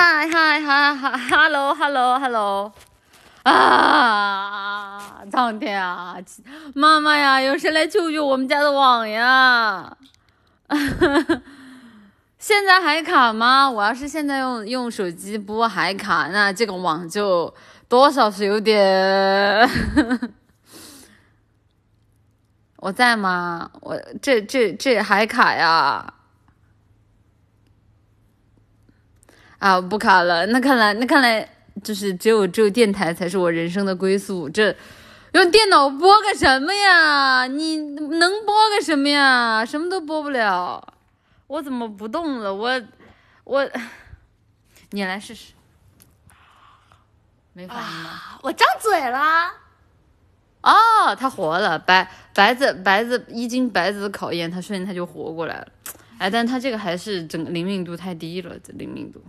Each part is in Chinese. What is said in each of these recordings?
嗨嗨嗨嗨，hello hello hello，啊，苍天啊，妈妈呀，有谁来救救我们家的网呀？现在还卡吗？我要是现在用用手机播还卡，那这个网就多少是有点。我在吗？我这这这还卡呀？啊，不卡了。那看来，那看来就是只有只有电台才是我人生的归宿。这用电脑播个什么呀？你能播个什么呀？什么都播不了。我怎么不动了？我我，你来试试。没反应吗？我张嘴了。哦，他活了。白白子白子一经白子的考验，他瞬间他就活过来了。哎，但他这个还是整个灵敏度太低了，这灵敏度。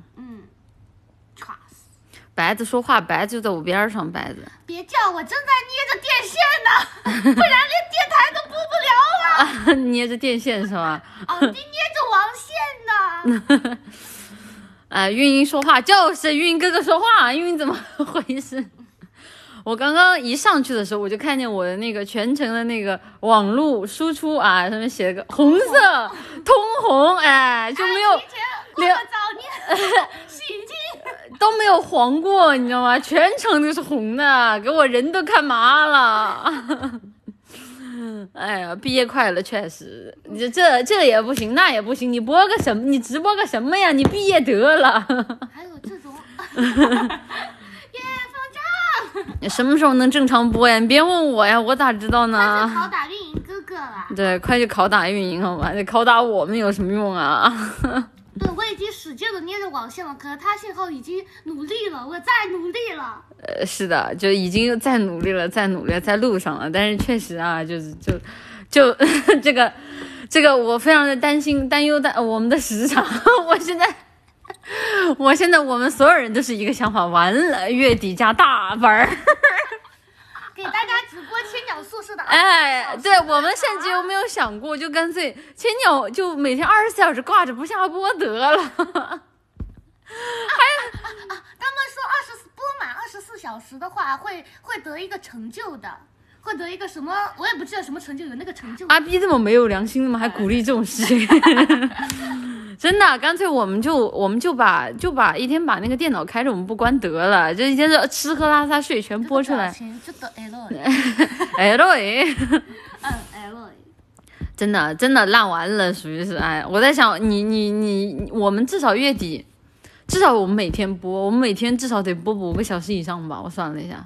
嗯。白子说话，白子就在我边上。白子，别叫我，正在捏着电线呢，不然连电台都播不了了。捏着电线是吗？哦，你捏着网线呢。哎，运营说话就是运营哥哥说话，运营怎么回事？我刚刚一上去的时候，我就看见我的那个全程的那个网络输出啊，上面写了个红色通红，哎，就没有连洗衣机。都没有黄过，你知道吗？全程都是红的，给我人都看麻了。哎呀，毕业快乐，确实，你这这也不行，那也不行，你播个什么？你直播个什么呀？你毕业得了。还有这种，耶，放假。你什么时候能正常播呀？你别问我呀，我咋知道呢？快去拷打运营哥哥了。对，快去拷打运营好吗？你拷打我们有什么用啊？对，我已经使劲的捏着网线了，可是他信号已经努力了，我再努力了。呃，是的，就已经在努力了，在努力，在路上了。但是确实啊，就是就就这 个这个，我非常的担心担忧的我们的时长。我现在我现在我们所有人都是一个想法，完了月底加大班儿。给大家直播千鸟宿舍的哎，对我们甚至有没有想过，就干脆千鸟就每天二十四小时挂着不下播得了。还有啊，他们说二十四播满二十四小时的话，会会得一个成就的，会得一个什么？我也不知道什么成就，有那个成就。阿 B 这么没有良心的吗？还鼓励这种事情？真的，干脆我们就我们就把就把一天把那个电脑开着，我们不关得了，就一天是吃喝拉撒睡全播出来。L A，嗯 L 真的真的烂完了，属于是哎，我在想你你你，我们至少月底，至少我们每天播，我们每天至少得播五个小时以上吧？我算了一下，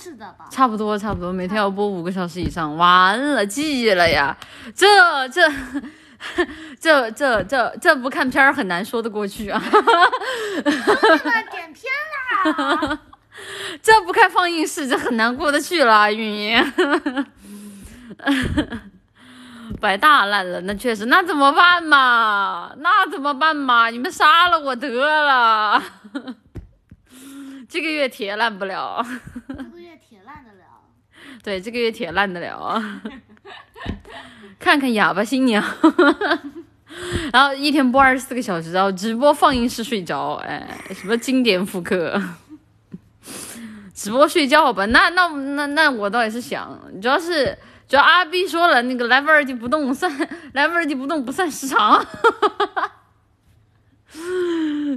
是的吧？差不多差不多，每天要播五个小时以上，完了记了呀，这 这。这这这这不看片儿很难说得过去啊！点片啦！这不开放映室，这很难过得去了，运营。白大烂了，那确实，那怎么办嘛？那怎么办嘛？你们杀了我得了。这个月铁烂不了。这个月铁烂得了。对，这个月铁烂得了。看看哑巴新娘，然后一天播二十四个小时，然后直播放映室睡着，哎，什么经典复刻，直播睡觉吧？那那那那我倒也是想，主要是主要阿 B 说了，那个 live 二 D 不动算 live 二 D 不动不算时长，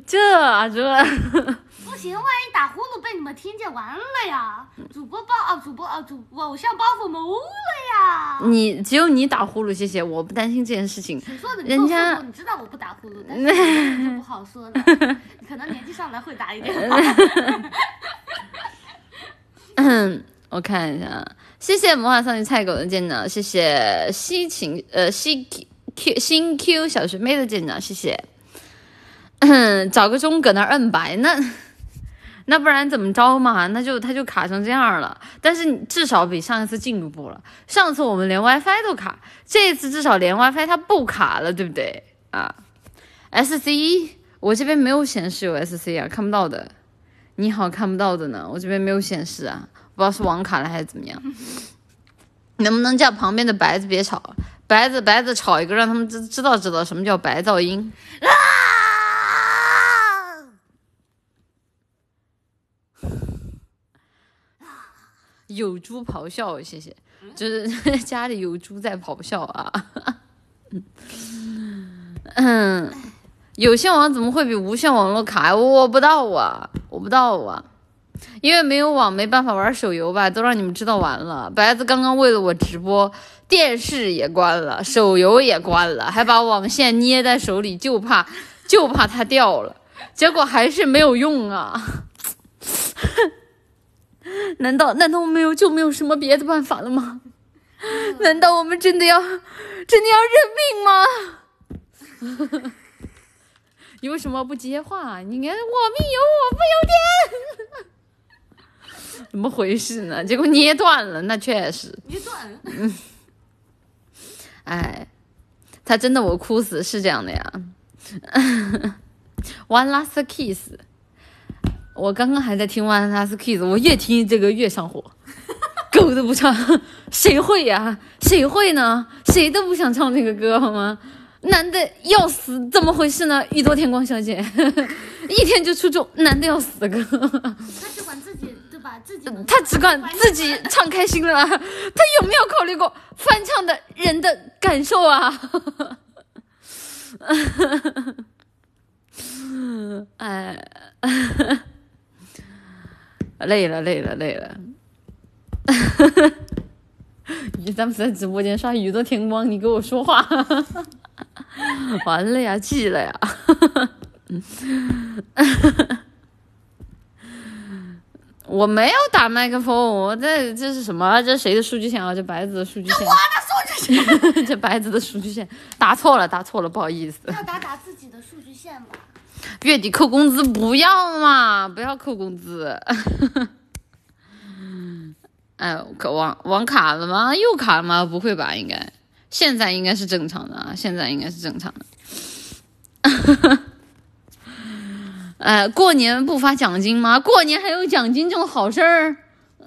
这这。行，万一打呼噜被你们听见，完了呀！主播包啊，主播啊，主播偶像包袱没了呀！你只有你打呼噜，谢谢，我不担心这件事情。谁说的？人家你知道我不打呼噜，但是不好说了。可能年纪上来会打一点。嗯，我看一下，谢谢魔法少女菜狗的舰长，谢谢西晴呃西 Q 新 Q 小学妹的舰长，谢谢。找个钟搁那摁白呢。那不然怎么着嘛？那就它就卡成这样了。但是至少比上一次进步了。上次我们连 WiFi 都卡，这次至少连 WiFi 它不卡了，对不对啊？SC，我这边没有显示有 SC 啊，看不到的。你好，看不到的呢，我这边没有显示啊，不知道是网卡了还是怎么样。能不能叫旁边的白子别吵？白子白子吵一个，让他们知知道知道什么叫白噪音。啊！有猪咆哮，谢谢，就是 家里有猪在咆哮啊。嗯，有线网怎么会比无线网络卡？我不知道啊，我不知道啊，因为没有网没办法玩手游吧，都让你们知道完了。白子刚刚为了我直播，电视也关了，手游也关了，还把网线捏在手里，就怕就怕它掉了，结果还是没有用啊。难道难道我没有就没有什么别的办法了吗？难道我们真的要真的要认命吗？你为什么不接话？你看我命由我不由天，怎么回事呢？结果捏断了，那确实，捏断。哎，他真的我哭死是这样的呀。One last kiss，我刚刚还在听 One last kiss，我越听这个越上火。狗都不唱，谁会呀？谁会呢？谁都不想唱这个歌好吗？难的要死，怎么回事呢？宇多田光小姐，一天就出众，难的要死的歌。他只管自己对吧？自己他只管自己唱开心了，他有没有考虑过翻唱的人的感受啊？哎，累了，累了，累了。你咱们在直播间刷宇宙天光，你给我说话，完了呀，气了呀！我没有打麦克风，我这这是什么？这谁的数据线啊？这白子的数据线，我的数据线，这白子的数据线打错了，打错了，不好意思。要打打自己的数据线吧。月底扣工资不要嘛，不要扣工资。哎，可网网卡了吗？又卡了吗？不会吧，应该现在应该是正常的啊，现在应该是正常的。哎，过年不发奖金吗？过年还有奖金这种好事儿？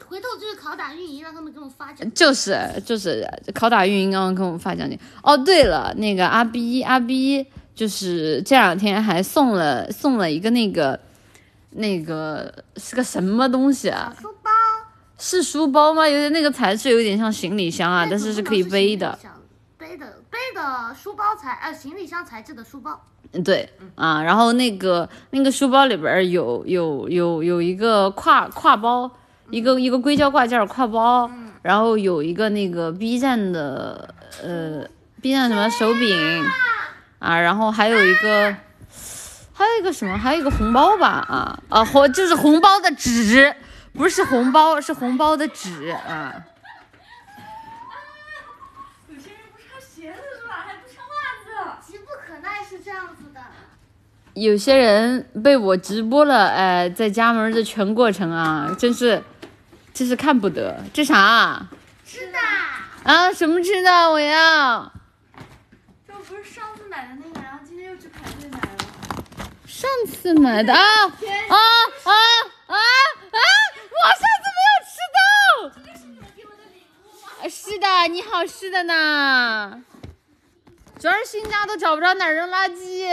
回头就是拷打运营，让他们给我发奖。就是就是拷打运营刚刚给我们发奖金。哦，对了，那个阿 B 阿 B 就是这两天还送了送了一个那个那个是个什么东西啊？书包，是书包吗？有点那个材质有点像行李箱啊，但是是可以背的。背的背的书包材，呃，行李箱材质的书包。嗯，对啊，然后那个那个书包里边有有有有一个挎挎包，一个一个硅胶挂件挎包，然后有一个那个 B 站的呃 B 站什么手柄啊，然后还有一个还有一个什么，还有一个红包吧啊啊红就是红包的纸，不是红包，是红包的纸啊。有些人不穿鞋子是吧？还不穿袜子。急不可耐是这样子的。有些人被我直播了，哎，在家门的全过程啊，真是，真是看不得。这啥啊？吃的。啊，什么吃的？我要。这不是上次买的那个，然后今天又去排队买了。上次买的啊啊啊啊啊！我上次没有吃到。是的你好是的呢。主要是新家都找不着哪儿扔垃圾，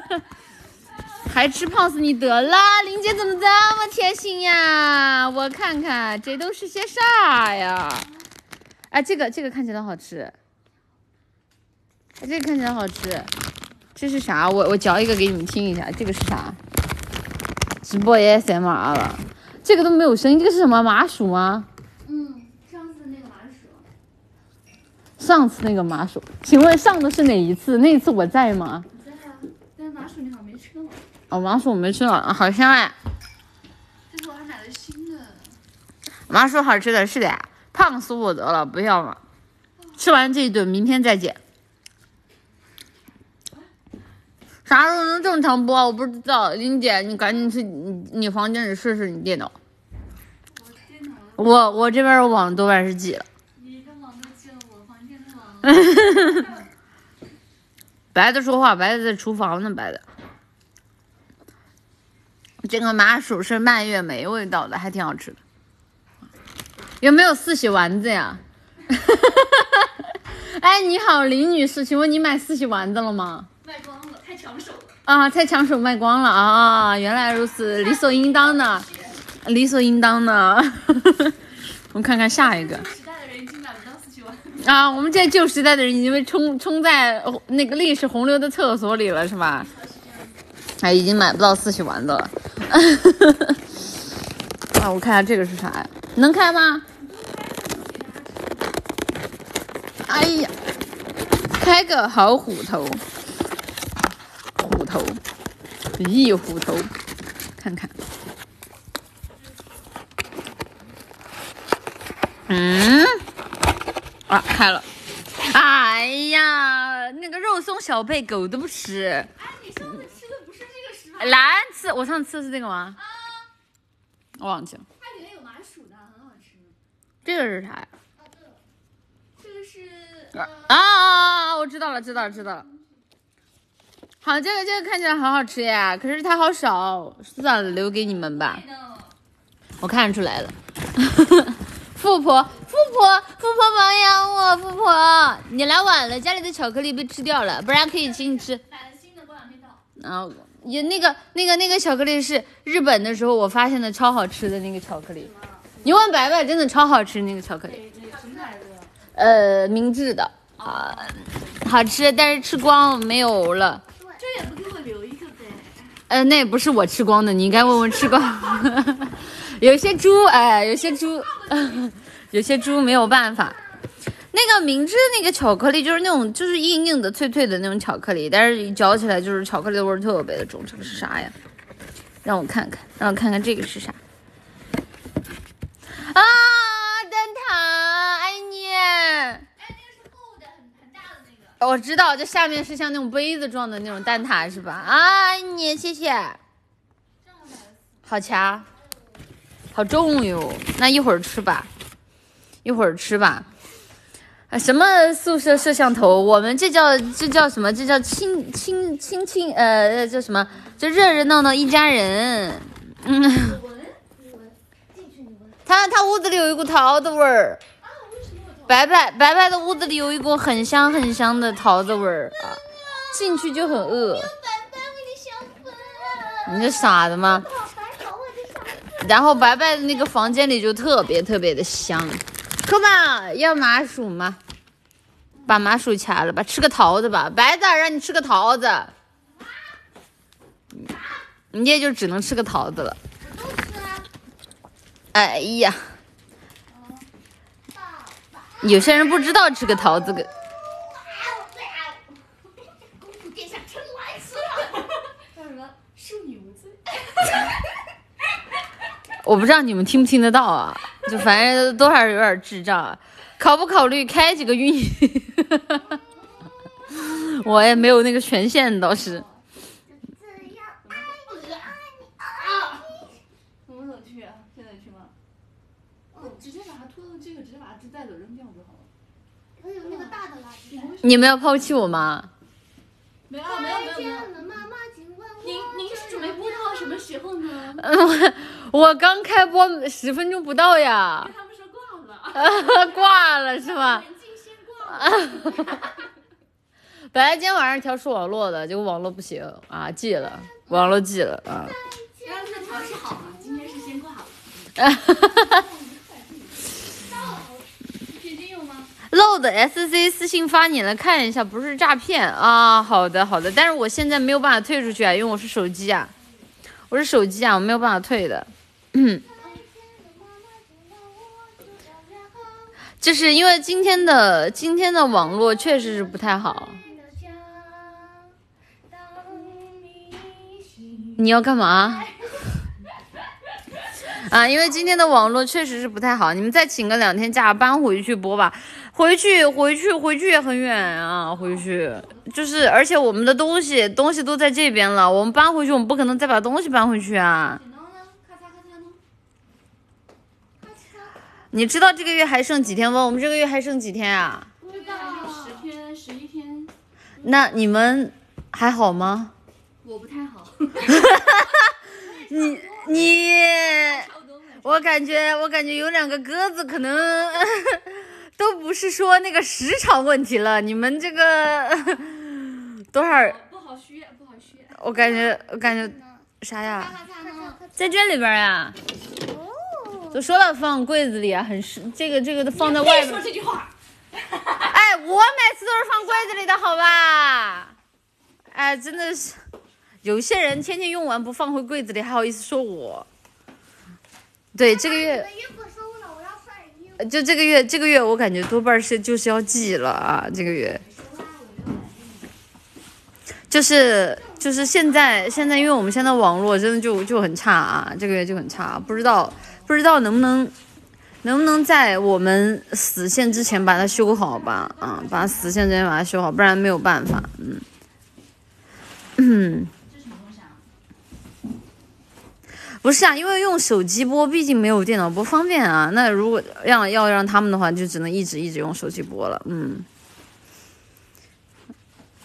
还吃胖死你得了！林姐怎么这么贴心呀？我看看这都是些啥呀？哎，这个这个看起来好吃，哎这个看起来好吃，这是啥？我我嚼一个给你们听一下，这个是啥？直播 ASMR 了，这个都没有声音，这个是什么麻薯吗？嗯，上次那个麻薯。上次那个麻薯，请问上的是哪一次？那一次我在吗？在啊，但是麻薯你好像没吃到。哦，麻薯我没吃到，啊好香哎！这是我还买了新的。麻薯好吃的是的呀，胖死我得了，不要了。吃完这一顿，明天再见。啥时候能正常播？我不知道，林姐，你赶紧去你你房间里试试你电脑。我我我这边网多半是挤了。你的网都进了我房间的网。白的说话，白的在厨房呢，白的。这个麻薯是蔓越莓味道的，还挺好吃的。有没有四喜丸子呀？哎，你好，林女士，请问你买四喜丸子了吗？卖光了，太抢手。啊，太抢手卖光了啊！原来如此，理所应当的。理所应当的。我们看看下一个时代的人已经买不到四喜丸。啊，我们这旧时代的人已经被冲冲在呃那个历史洪流的厕所里了，是吧？哎，已经买不到四喜丸子了。啊，我看下这个是啥呀？能开吗？哎呀，开个好虎头，虎头，一虎头，看看。嗯，啊，开了。哎呀，那个肉松小贝狗都不吃，哎，你上次吃的不是这个石头，蓝吃。我上次吃的是这个吗？我忘记了。它里面有麻薯的，很好吃。这个是啥呀？这个是啊啊啊！啊我知道了，知道了，知道了。好，这个这个看起来好好吃呀，可是它好少，算了，留给你们吧。我看出来了。富婆，富婆，富婆保养我，富婆，你来晚了，家里的巧克力被吃掉了，不然可以请你吃。买了新的，过两天到。然后也那个那个那个巧克力是日本的时候我发现的超好吃的那个巧克力，你问白白真的超好吃那个巧克力，那个什么牌子？呃，明治的啊、好吃，但是吃光没有了。这也不给我留一个呗。呃，那也不是我吃光的，你应该问问吃光。有些猪，哎，有些猪，有些猪没有办法。那个明治那个巧克力就是那种就是硬硬的、脆脆的那种巧克力，但是嚼起来就是巧克力味儿特别的重。这个是啥呀？让我看看，让我看看这个是啥？啊，蛋挞，爱你。哎，那个是厚的，很很大的那个。我知道，这下面是像那种杯子状的那种蛋挞是吧？啊，你，谢谢。好强，好重哟。那一会儿吃吧，一会儿吃吧。啊，什么宿舍摄像头？我们这叫这叫什么？这叫亲亲亲亲呃，叫什么？就热热闹闹一家人。嗯。他他屋子里有一股桃子味儿。白白白白的屋子里有一股很香很香的桃子味儿啊，进去就很饿。你。这傻的吗？然后白白的那个房间里就特别特别的香。扣吧，要麻薯吗？把麻薯掐了吧，吃个桃子吧。白子，让你吃个桃子，你也就只能吃个桃子了。哎呀，有些人不知道吃个桃子个。公主殿下了。叫什么？无罪。我不知道你们听不听得到啊，就反正多少有点智障啊。考不考虑开几个运营？我也没有那个权限，倒是。这样爱你爱你爱啊！我们怎么去啊？现在去吗？哦，直接把它拖到这个，直接把它带走扔掉就好了。你。还有那个大的垃圾袋。你们要抛弃我吗？没有没有没有没有。再见了，妈妈，请问您您是准备播到什么时候呢？我刚开播十分钟不到呀，他们说挂了。挂了是吧？先挂了。本来今天晚上调试网络的，结果网络不行啊，记了，网络记了啊。刚才调试好了，今天是先挂了。纸巾有吗？漏的 SC 私信发你了，看一下，不是诈骗啊。好的好的，但是我现在没有办法退出去啊，因为我是手机啊，我是手机啊，我没有办法退的。嗯，就是因为今天的今天的网络确实是不太好。你要干嘛？啊，因为今天的网络确实是不太好，你们再请个两天假搬回去播吧。回去，回去，回去也很远啊，回去就是，而且我们的东西东西都在这边了，我们搬回去，我们不可能再把东西搬回去啊。你知道这个月还剩几天吗？我们这个月还剩几天啊？不知道。十天十一天，那你们还好吗？我不太好。你你。我感觉我感觉有两个鸽子可能都不是说那个时长问题了，你们这个多少？不好削，不好削。我感觉我感觉啥呀？在这里边呀？我都说了放柜子里啊，很实这个这个放在外面说。这句话，哎，我每次都是放柜子里的好吧？哎，真的是，有些人天天用完不放回柜子里，还好意思说我。对，这个月就这个月，这个月我感觉多半是就是要寄了啊，这个月。就是就是现在现在，因为我们现在网络真的就就很差啊，这个月就很差，不知道不知道能不能能不能在我们死线之前把它修好吧？啊，把死线之前把它修好，不然没有办法。嗯 嗯，这什么东西啊？不是啊，因为用手机播，毕竟没有电脑播方便啊。那如果让要让他们的话，就只能一直一直用手机播了。嗯。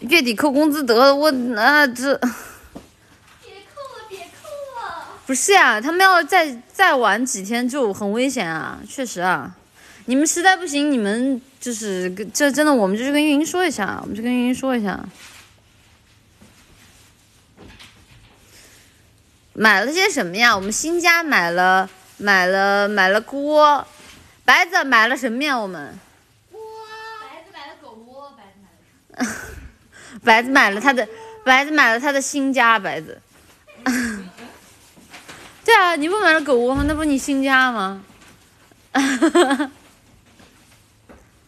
月底扣工资得了，我啊这别扣了，别扣了。不是呀、他们要再再晚几天就很危险啊，确实啊。你们实在不行，你们就是跟这真的，我们就去跟运营说一下，我们就跟运营说一下。买了些什么呀？我们新家买了买了买了锅，白子买了什么呀？我们锅白子买了狗窝，白子买了？白子买了他的白子买了他的新家，白子。对啊，你不买了狗窝吗？那不是你新家吗？狗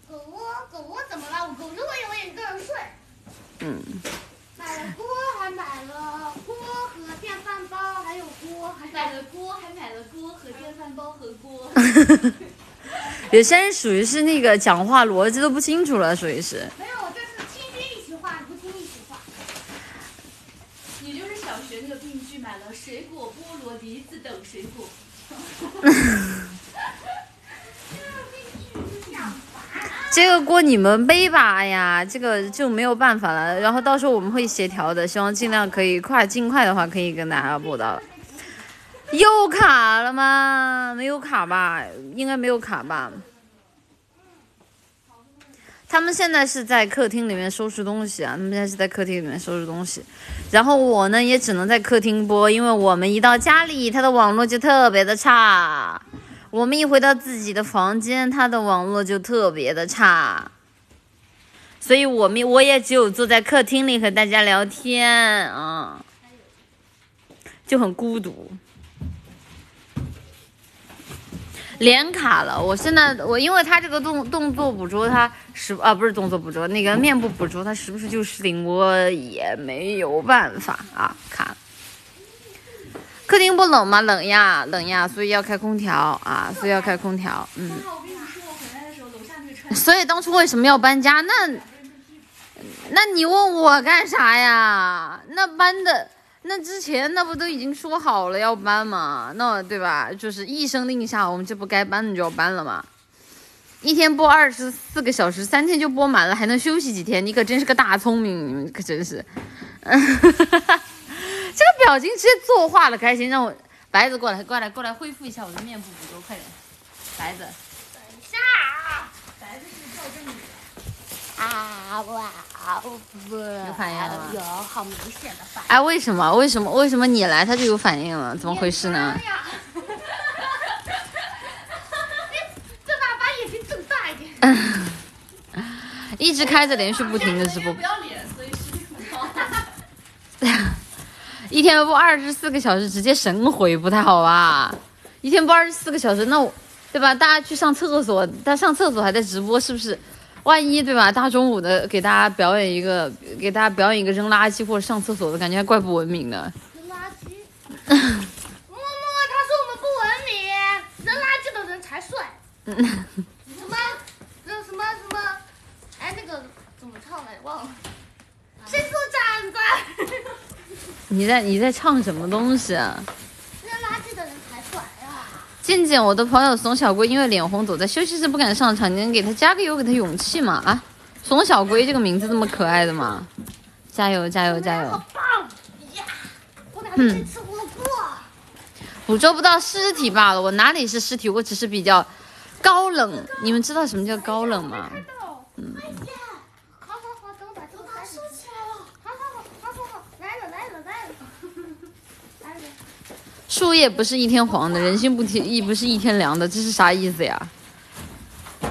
窝，狗窝怎么了？我狗就会永远一个人睡。嗯，买了锅，还买了锅和电饭煲，还有锅，还买了锅，还买了锅和电饭煲和锅。有些人属于是那个讲话逻辑都不清楚了，属于是。没有，这是听君一席话，不听一席话。你就是小学那个病句，买了水果、菠萝、梨子等水果。这个锅你们背吧，哎呀，这个就没有办法了。然后到时候我们会协调的，希望尽量可以快，尽快的话可以跟大家播到。又卡了吗？没有卡吧？应该没有卡吧？他们现在是在客厅里面收拾东西啊，他们现在是在客厅里面收拾东西，然后我呢也只能在客厅播，因为我们一到家里，他的网络就特别的差。我们一回到自己的房间，他的网络就特别的差，所以我们我也只有坐在客厅里和大家聊天啊，就很孤独。脸卡了，我现在我因为他这个动动作捕捉，他时啊不是动作捕捉，那个面部捕捉，他时不时就失灵，我也没有办法啊，卡。客厅不冷吗？冷呀，冷呀，所以要开空调啊，所以要开空调。嗯，所以当初为什么要搬家？那，那你问我干啥呀？那搬的，那之前那不都已经说好了要搬吗？那对吧？就是一声令下，我们这不该搬的就要搬了吗？一天播二十四个小时，三天就播满了，还能休息几天？你可真是个大聪明，你们可真是。哈哈哈这个表情直接作画了，开心，让我白子过来，过来，过来恢复一下我的面部捕捉，快点，白子。等一下！啊哇不！有反应了吗有好明显的反应。哎，为什么？为什么？为什么你来他就有反应了？怎么回事呢！这把把眼睛睁大一点。一直开着连续不停的直播不，要脸，所以实力很高。一天播二十四个小时，直接神回不太好吧？一天播二十四个小时，那我对吧？大家去上厕所，他上厕所还在直播，是不是？万一对吧？大中午的给大家表演一个，给大家表演一个扔垃圾或者上厕所的感觉，还怪不文明的。扔垃圾。默默，他说我们不文明，扔垃圾的人才帅。什么？那什么什么？哎，那个怎么唱来忘了。伸出掌子。你在你在唱什么东西啊？静静，我的朋友怂小龟因为脸红躲在休息室不敢上场，你能给他加个油，给他勇气吗？啊，怂小龟这个名字这么可爱的吗？加油加油加好油！棒呀！我俩去吃火锅。捕捉不到尸体罢了，我哪里是尸体，我只是比较高冷。你们知道什么叫高冷吗？嗯。哎呀！好好好，等我把这个开收起来了。好好好，好好好，来了来了来了。来了。树叶不是一天黄的，人心不天一不是一天凉的，这是啥意思呀？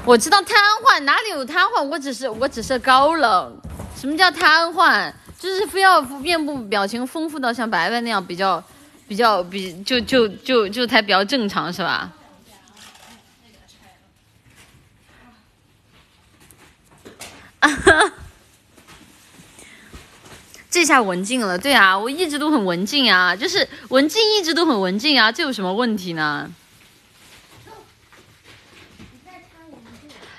我知道瘫痪哪里有瘫痪，我只是我只是高冷。什么叫瘫痪？就是非要面部表情丰富到像白白那样比较比较比就就就就才比较正常是吧？啊哈。这下文静了，对啊，我一直都很文静啊，就是文静一直都很文静啊，这有什么问题呢？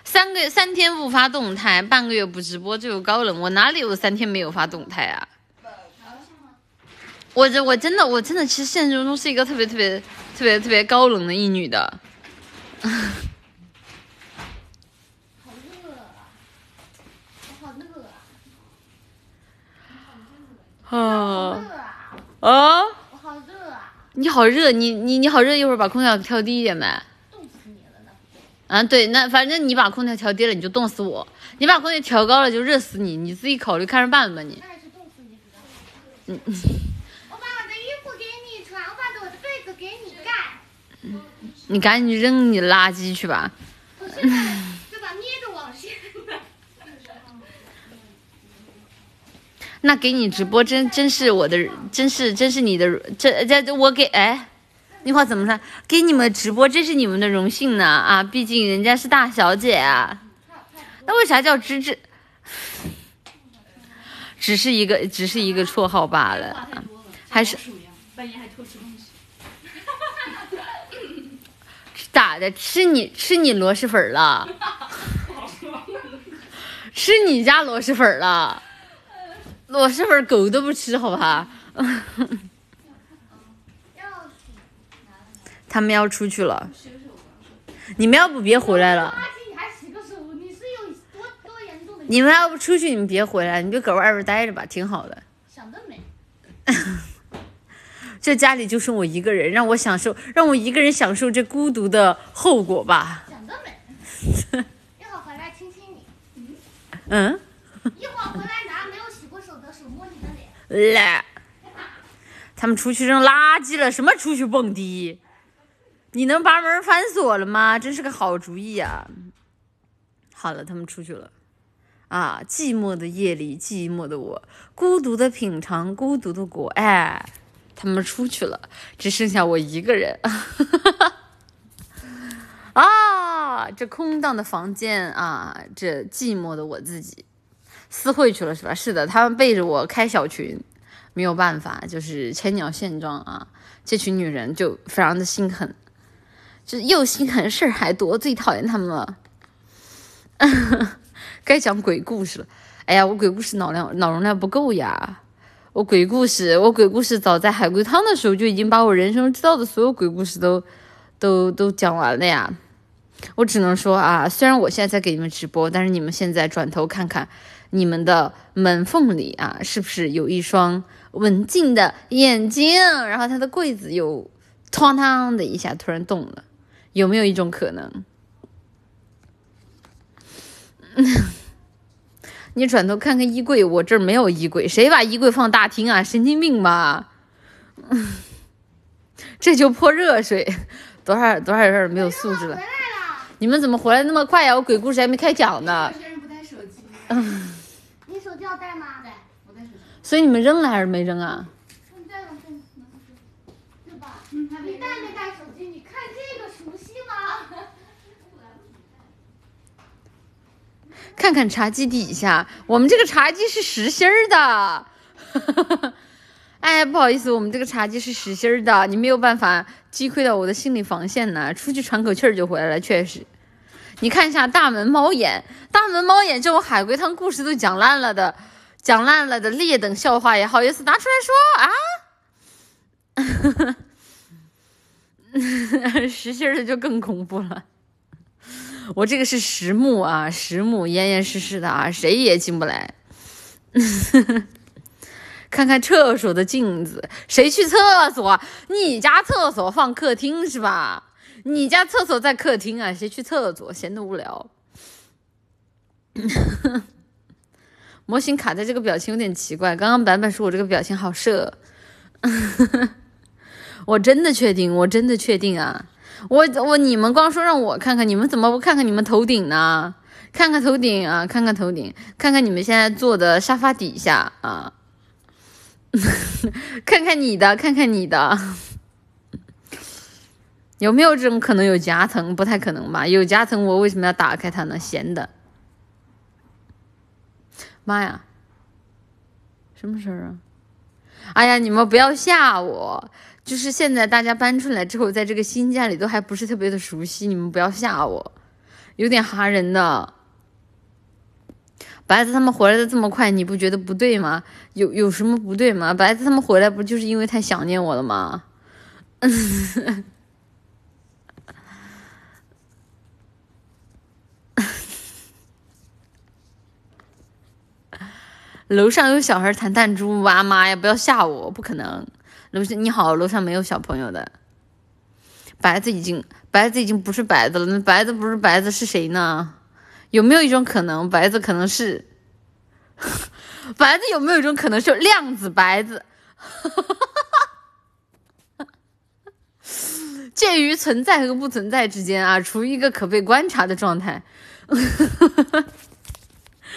三个月三天不发动态，半个月不直播就有高冷，我哪里有三天没有发动态啊？我这我真的我真的其实现实中是一个特别特别特别特别高冷的一女的。啊啊！我好热啊！你好热，你你你好热，一会儿把空调调低一点呗。冻死你了呢！啊，对，那反正你把空调调低了，你就冻死我；你把空调调高了，就热死你。你自己考虑看着办吧，你。那是冻死你嗯。我把我的衣服给你穿，我把我的被子给你盖。你赶紧扔你垃圾去吧在。那给你直播真真是我的，真是真是你的，这这我给哎，那话怎么说？给你们直播真是你们的荣幸呢啊！毕竟人家是大小姐啊。那为啥叫芝芝？只是一个只是一个绰号罢了，还是半夜还偷吃东西。咋的？吃你吃你螺蛳粉了？吃你家螺蛳粉了？螺蛳粉狗都不吃，好不好？他们要出去了，你们要不别回来了。你们要不出去，你们别回来，你就搁外边待着吧，挺好的。想得美。这家里就剩我一个人，让我享受，让我一个人享受这孤独的后果吧。想得美。一会儿回来亲亲你。嗯。一会儿回来。来，他们出去扔垃圾了，什么出去蹦迪？你能把门反锁了吗？真是个好主意呀！好了，他们出去了。啊，寂寞的夜里，寂寞的我，孤独的品尝孤独的果。哎，他们出去了，只剩下我一个人。啊，这空荡的房间啊，这寂寞的我自己。私会去了是吧？是的，他们背着我开小群，没有办法，就是千鸟现状啊。这群女人就非常的心狠，就是又心狠事儿还多，最讨厌他们了。该讲鬼故事了。哎呀，我鬼故事脑量脑容量不够呀。我鬼故事，我鬼故事早在海龟汤的时候就已经把我人生知道的所有鬼故事都都都讲完了呀。我只能说啊，虽然我现在在给你们直播，但是你们现在转头看看。你们的门缝里啊，是不是有一双文静的眼睛？然后他的柜子又哐当的一下突然动了，有没有一种可能？你转头看看衣柜，我这儿没有衣柜，谁把衣柜放大厅啊？神经病吧！这就泼热水，多少多少人没有素质了？你们怎么回来那么快呀？我鬼故事还没开讲呢。要带吗？对，我带手机。所以你们扔了还是没扔啊？你带了，对吧？你带没带手机？你看这个熟悉吗？看看茶几底下，我们这个茶几是实心儿的。哎，不好意思，我们这个茶几是实心儿的，你没有办法击溃到我的心理防线呢。出去喘口气儿就回来了，确实。你看一下大门猫眼，大门猫眼这种海龟汤故事都讲烂了的，讲烂了的劣等笑话也好意思拿出来说啊？实心的就更恐怖了。我这个是实木啊，实木严严实实的啊，谁也进不来。看看厕所的镜子，谁去厕所？你家厕所放客厅是吧？你家厕所在客厅啊？谁去厕所？闲得无聊。模型卡在这个表情有点奇怪。刚刚版本说我这个表情好色，我真的确定，我真的确定啊！我我你们光说让我看看，你们怎么不看看你们头顶呢？看看头顶啊，看看头顶，看看你们现在坐的沙发底下啊，看看你的，看看你的，有没有这种可能有夹层？不太可能吧？有夹层，我为什么要打开它呢？闲的。妈呀，什么事儿啊？哎呀，你们不要吓我！就是现在大家搬出来之后，在这个新家里都还不是特别的熟悉，你们不要吓我，有点吓人的。白子他们回来的这么快，你不觉得不对吗？有有什么不对吗？白子他们回来不就是因为太想念我了吗？楼上有小孩弹弹珠，哇妈呀！不要吓我，不可能。楼上你好，楼上没有小朋友的。白子已经，白子已经不是白子了。那白子不是白子是谁呢？有没有一种可能，白子可能是 白子？有没有一种可能是量子白子？介于存在和不存在之间啊，处于一个可被观察的状态。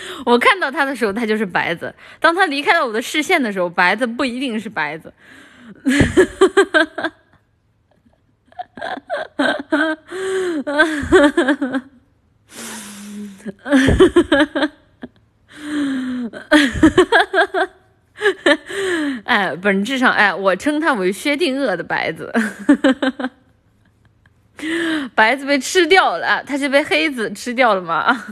我看到他的时候，他就是白子；当他离开了我的视线的时候，白子不一定是白子。哎，本质上，哎，我称他为薛定谔的白子。白子被吃掉了，他是被黑子吃掉了吗？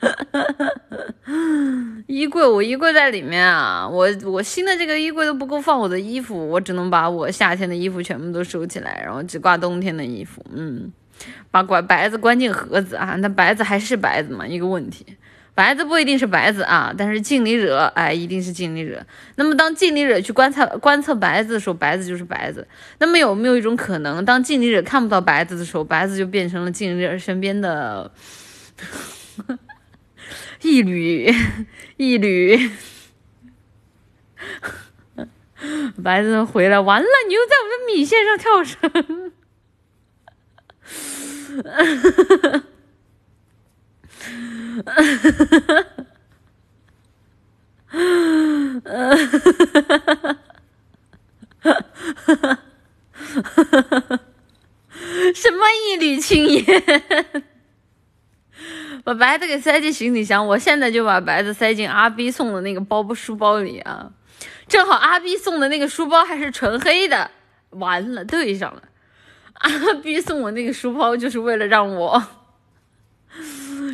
衣柜，我衣柜在里面啊，我我新的这个衣柜都不够放我的衣服，我只能把我夏天的衣服全部都收起来，然后只挂冬天的衣服。嗯，把拐白子关进盒子啊，那白子还是白子吗？一个问题，白子不一定是白子啊，但是尽力惹，哎，一定是尽力惹。那么当尽力惹去观察观测白子的时候，白子就是白子。那么有没有一种可能，当尽力惹看不到白子的时候，白子就变成了尽力惹身边的？一缕，一缕，白子回来完了，你又在我的米线上跳绳，什么一缕青烟？把白子给塞进行李箱，我现在就把白子塞进阿 B 送的那个包包书包里啊！正好阿 B 送的那个书包还是纯黑的，完了对上了。阿 B 送我那个书包就是为了让我，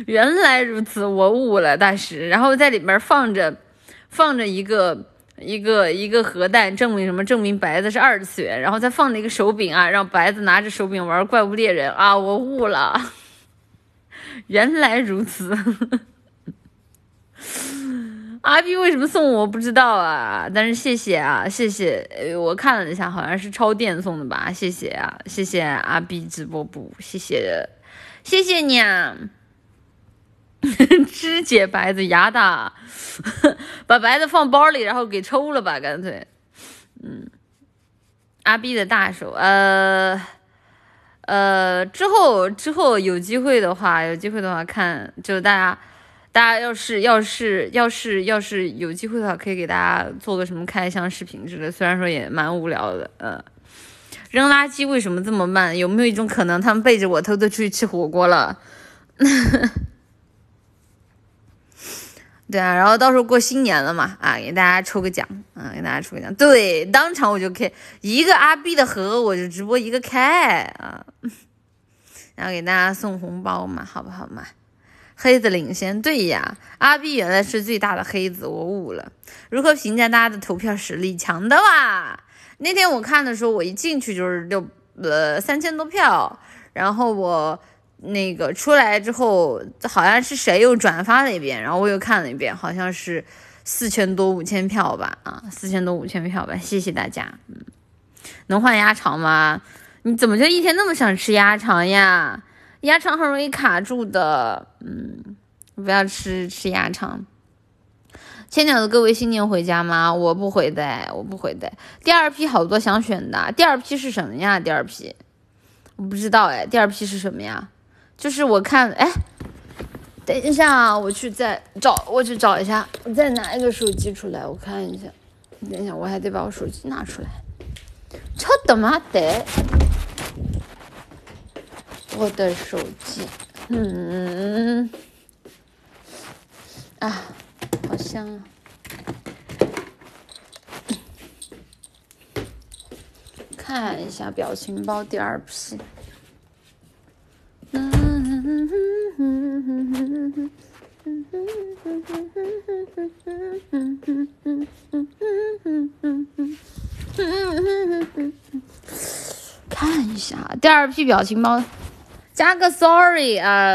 原来如此，我悟了大师。然后在里面放着放着一个一个一个核弹，证明什么？证明白子是二次元。然后再放了一个手柄啊，让白子拿着手柄玩怪物猎人啊！我悟了。原来如此，阿 B 为什么送我不知道啊？但是谢谢啊，谢谢，我看了一下，好像是超电送的吧？谢谢啊，谢谢阿 B 直播部，谢谢，谢谢你啊！肢解白子牙大，把白子放包里，然后给抽了吧，干脆，嗯，阿 B 的大手，呃。呃，之后之后有机会的话，有机会的话看，就大家，大家要是要是要是要是有机会的话，可以给大家做个什么开箱视频之类。虽然说也蛮无聊的，嗯。扔垃圾为什么这么慢？有没有一种可能，他们背着我偷偷出去吃火锅了？对啊，然后到时候过新年了嘛，啊，给大家抽个奖，啊，给大家抽个奖，对，当场我就开一个阿 B 的盒，我就直播一个开啊，然后给大家送红包嘛，好不好嘛？黑子领先，对呀，阿 B 原来是最大的黑子，我悟了。如何评价大家的投票实力？强的哇！那天我看的时候，我一进去就是六呃三千多票，然后我。那个出来之后，好像是谁又转发了一遍，然后我又看了一遍，好像是四千多五千票吧，啊，四千多五千票吧，谢谢大家。嗯，能换鸭肠吗？你怎么就一天那么想吃鸭肠呀？鸭肠很容易卡住的，嗯，不要吃吃鸭肠。千鸟的各位新年回家吗？我不回的，我不回的。第二批好多想选的，第二批是什么呀？第二批我不知道哎，第二批是什么呀？就是我看哎，等一下啊，我去再找，我去找一下，我再拿一个手机出来，我看一下。等一下，我还得把我手机拿出来。操他妈的！我的手机，嗯，啊，好香啊！看一下表情包第二批。看一下第二批表情包。加个 sorry 啊！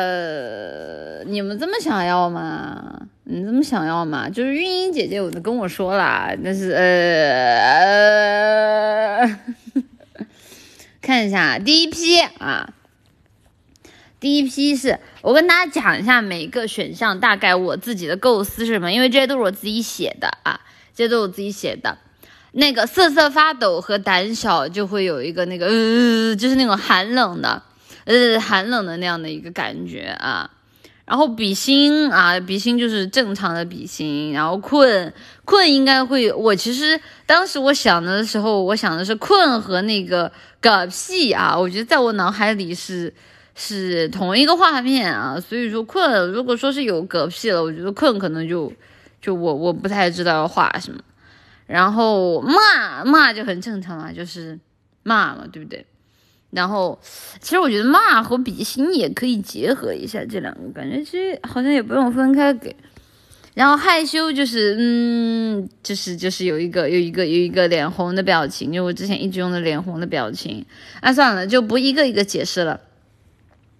你们这么想要吗？你这么想要吗？就是晕音姐姐，我都跟我说了，但是呃，看一下第一批啊，第一批是我跟大家讲一下每个选项大概我自己的构思是什么，因为这些都是我自己写的啊，这些都是我自己写的。那个瑟瑟发抖和胆小就会有一个那个呃，就是那种寒冷的。呃，寒冷的那样的一个感觉啊，然后比心啊，比心就是正常的比心，然后困困应该会，我其实当时我想的时候，我想的是困和那个嗝屁啊，我觉得在我脑海里是是同一个画面啊，所以说困如果说是有嗝屁了，我觉得困可能就就我我不太知道要画什么，然后骂骂就很正常啊，就是骂嘛，对不对？然后，其实我觉得骂和比心也可以结合一下，这两个感觉其实好像也不用分开给。然后害羞就是，嗯，就是就是有一个有一个有一个脸红的表情，就我之前一直用的脸红的表情。啊，算了，就不一个一个解释了，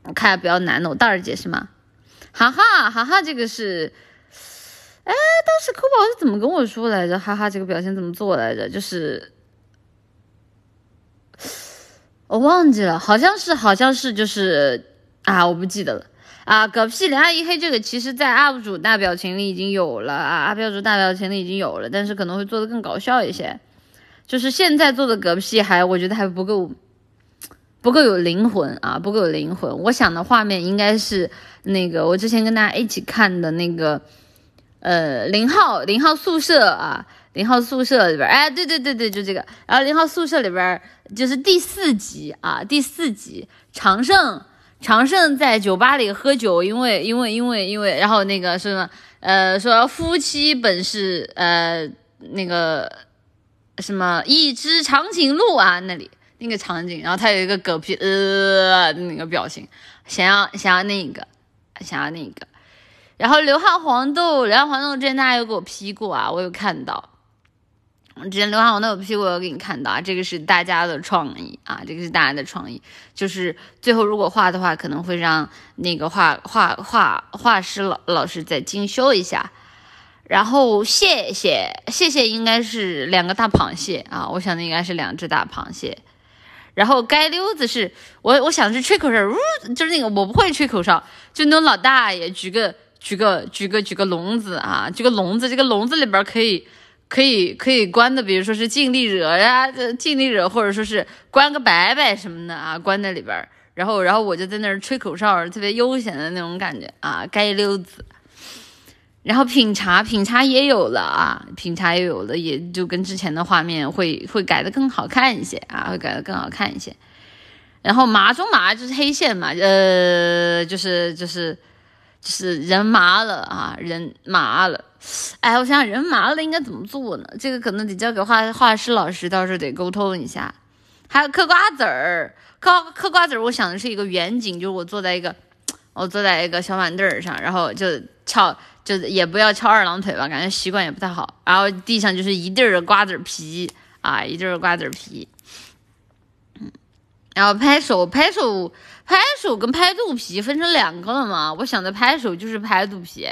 我看比较难的，我倒着解释吗。哈哈哈哈，这个是，哎，当时扣宝是怎么跟我说来着？哈哈，这个表情怎么做来着？就是。我忘记了，好像是，好像是，就是啊，我不记得了啊。嗝屁连阿姨黑这个，其实在 UP 主大表情里已经有了啊，UP 主大表情里已经有了，但是可能会做的更搞笑一些。就是现在做的嗝屁还，我觉得还不够，不够有灵魂啊，不够有灵魂。我想的画面应该是那个我之前跟大家一起看的那个，呃，零号零号宿舍啊。零号宿舍里边，哎，对对对对，就这个。然后零号宿舍里边就是第四集啊，第四集，长胜，长胜在酒吧里喝酒，因为因为因为因为，然后那个什么，呃，说夫妻本是呃那个什么一只长颈鹿啊，那里那个场景，然后他有一个嗝屁呃那个表情，想要想要那个想要那个，然后流汗黄豆，流汗黄豆之前大家有给我 P 过啊，我有看到。之前刘汉黄豆有 P 过，我给你看到啊，这个是大家的创意啊，这个是大家的创意，就是最后如果画的话，可能会让那个画画画画师老老师再精修一下。然后谢谢谢谢，应该是两个大螃蟹啊，我想的应该是两只大螃蟹。然后街溜子是我我想是吹口哨，呜，就是那个我不会吹口哨，就那种老大爷举个举个举个举个笼子啊，举个笼子，这个笼子里边可以。可以可以关的，比如说是尽力惹呀，这尽力惹，或者说是关个白白什么的啊，关在里边，然后然后我就在那儿吹口哨，特别悠闲的那种感觉啊，街溜子。然后品茶，品茶也有了啊，品茶也有了，也就跟之前的画面会会改的更好看一些啊，会改的更好看一些。然后麻中麻就是黑线嘛，呃，就是就是就是人麻了啊，人麻了。哎，我想想人麻了应该怎么做呢？这个可能得交给画画师老师，到时候得沟通一下。还有嗑瓜子儿，嗑嗑瓜子儿，我想的是一个远景，就是我坐在一个，我坐在一个小板凳上，然后就翘，就也不要翘二郎腿吧，感觉习惯也不太好。然后地上就是一地儿的瓜子皮啊，一地儿瓜子皮。嗯，然后拍手，拍手，拍手跟拍肚皮分成两个了嘛？我想的拍手就是拍肚皮。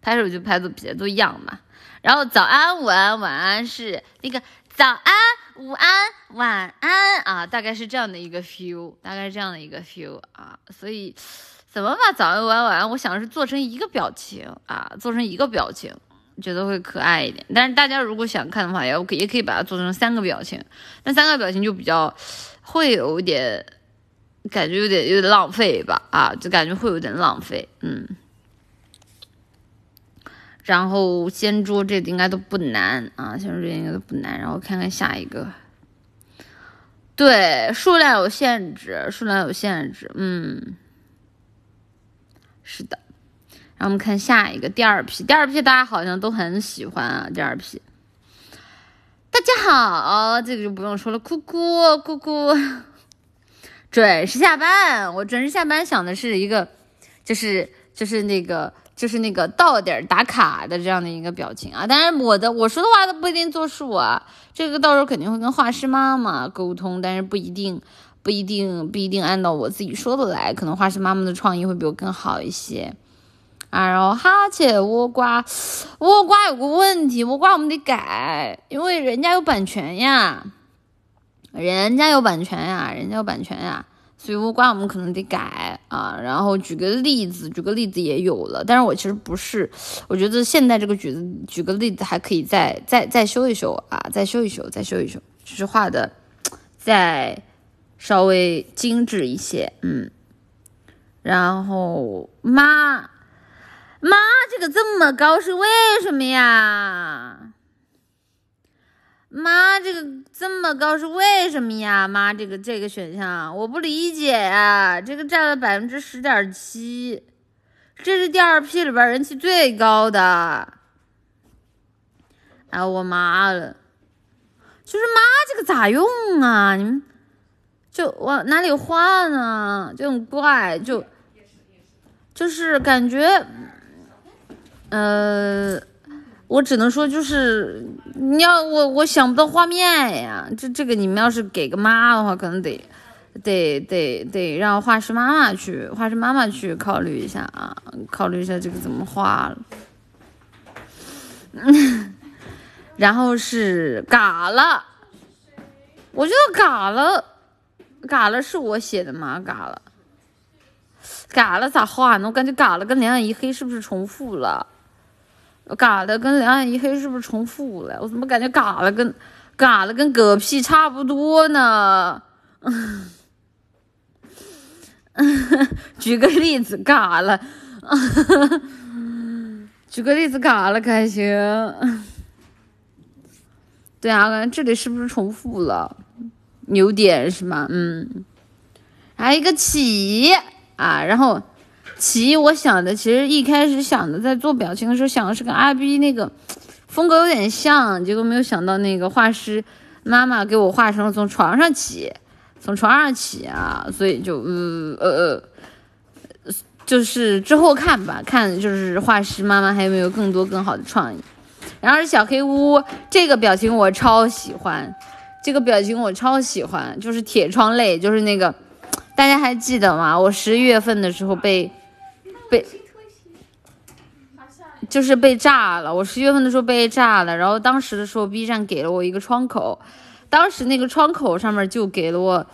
拍手就拍肚皮，都一样嘛。然后早安、午安、晚安是那个早安、午安、晚安啊，大概是这样的一个 feel，大概是这样的一个 feel 啊。所以怎么把早安、午安、晚，我想是做成一个表情啊，做成一个表情觉得会可爱一点。但是大家如果想看的话，也可也可以把它做成三个表情，那三个表情就比较会有点感觉有点有点浪费吧，啊，就感觉会有点浪费，嗯。然后掀桌这应该都不难啊，掀桌这应该都不难。然后看看下一个，对，数量有限制，数量有限制，嗯，是的。然后我们看下一个第二批，第二批大家好像都很喜欢啊，第二批。大家好，这个就不用说了，酷酷酷酷，准时下班。我准时下班想的是一个，就是就是那个。就是那个到点打卡的这样的一个表情啊，当然我的我说的话都不一定作数啊，这个到时候肯定会跟画师妈妈沟通，但是不一定不一定不一定按照我自己说的来，可能画师妈妈的创意会比我更好一些啊。然后哈欠倭瓜，倭瓜有个问题，倭瓜我们得改，因为人家有版权呀，人家有版权呀，人家有版权呀。所以倭瓜我们可能得改啊，然后举个例子，举个例子也有了，但是我其实不是，我觉得现在这个举子举个例子还可以再再再修一修啊，再修一修，再修一修，就是画的再稍微精致一些，嗯，然后妈妈这个这么高是为什么呀？妈，这个这么高是为什么呀？妈，这个这个选项我不理解呀。这个占了百分之十点七，这是第二批里边人气最高的。哎，我妈了，就是妈，这个咋用啊？你们就往哪里画呢？就很怪，就就是感觉，呃。我只能说，就是你要我，我想不到画面呀。这这个你们要是给个妈的话，可能得得得得让画师妈妈去，画师妈妈去考虑一下啊，考虑一下这个怎么画了。然后是嘎了，我觉得嘎了，嘎了是我写的吗？嘎了，嘎了咋画呢？我感觉嘎了跟两眼一黑是不是重复了？嘎了跟两眼一黑是不是重复了？我怎么感觉嘎了跟嘎了跟嗝屁差不多呢？举个例子，嘎了，举个例子，嘎了开心。对啊，感觉这里是不是重复了？有点是吗？嗯，还有一个起啊，然后。起我想的其实一开始想的，在做表情的时候想的是跟阿 B 那个风格有点像，结果没有想到那个画师妈妈给我画成了从床上起，从床上起啊，所以就呃呃呃，就是之后看吧，看就是画师妈妈还有没有更多更好的创意。然后是小黑屋这个表情我超喜欢，这个表情我超喜欢，就是铁窗泪，就是那个大家还记得吗？我十一月份的时候被。被就是被炸了，我十月份的时候被炸了，然后当时的时候 B 站给了我一个窗口，当时那个窗口上面就给了我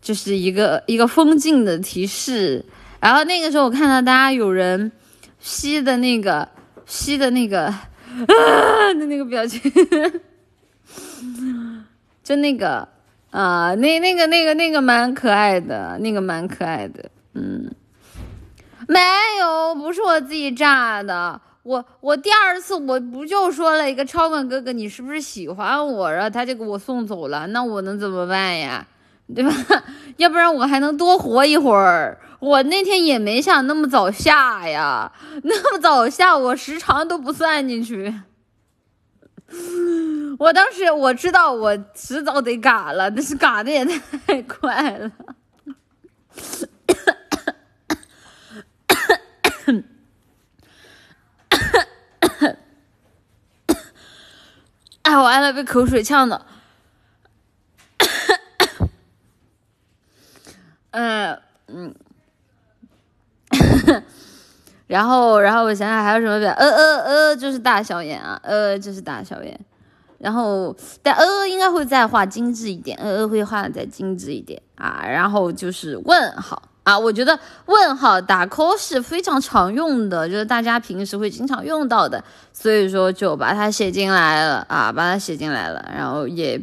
就是一个一个封禁的提示，然后那个时候我看到大家有人吸的那个吸的那个啊的那个表情，就那个啊那那个那个那个蛮可爱的，那个蛮可爱的，嗯。没有，不是我自己炸的。我我第二次我不就说了一个超管哥哥，你是不是喜欢我？然后他就给我送走了，那我能怎么办呀？对吧？要不然我还能多活一会儿。我那天也没想那么早下呀，那么早下我时长都不算进去。我当时我知道我迟早得嘎了，但是嘎的也太快了。哎，我挨了被口水呛的。嗯嗯，然后然后我想想还有什么表，呃呃呃，就是大小眼啊，呃就是大小眼。然后但呃应该会再画精致一点，呃呃会画的再精致一点啊。然后就是问号，啊，我觉得问号打 call 是非常常用的，就是大家平时会经常用到的，所以说就把它写进来了啊，把它写进来了，然后也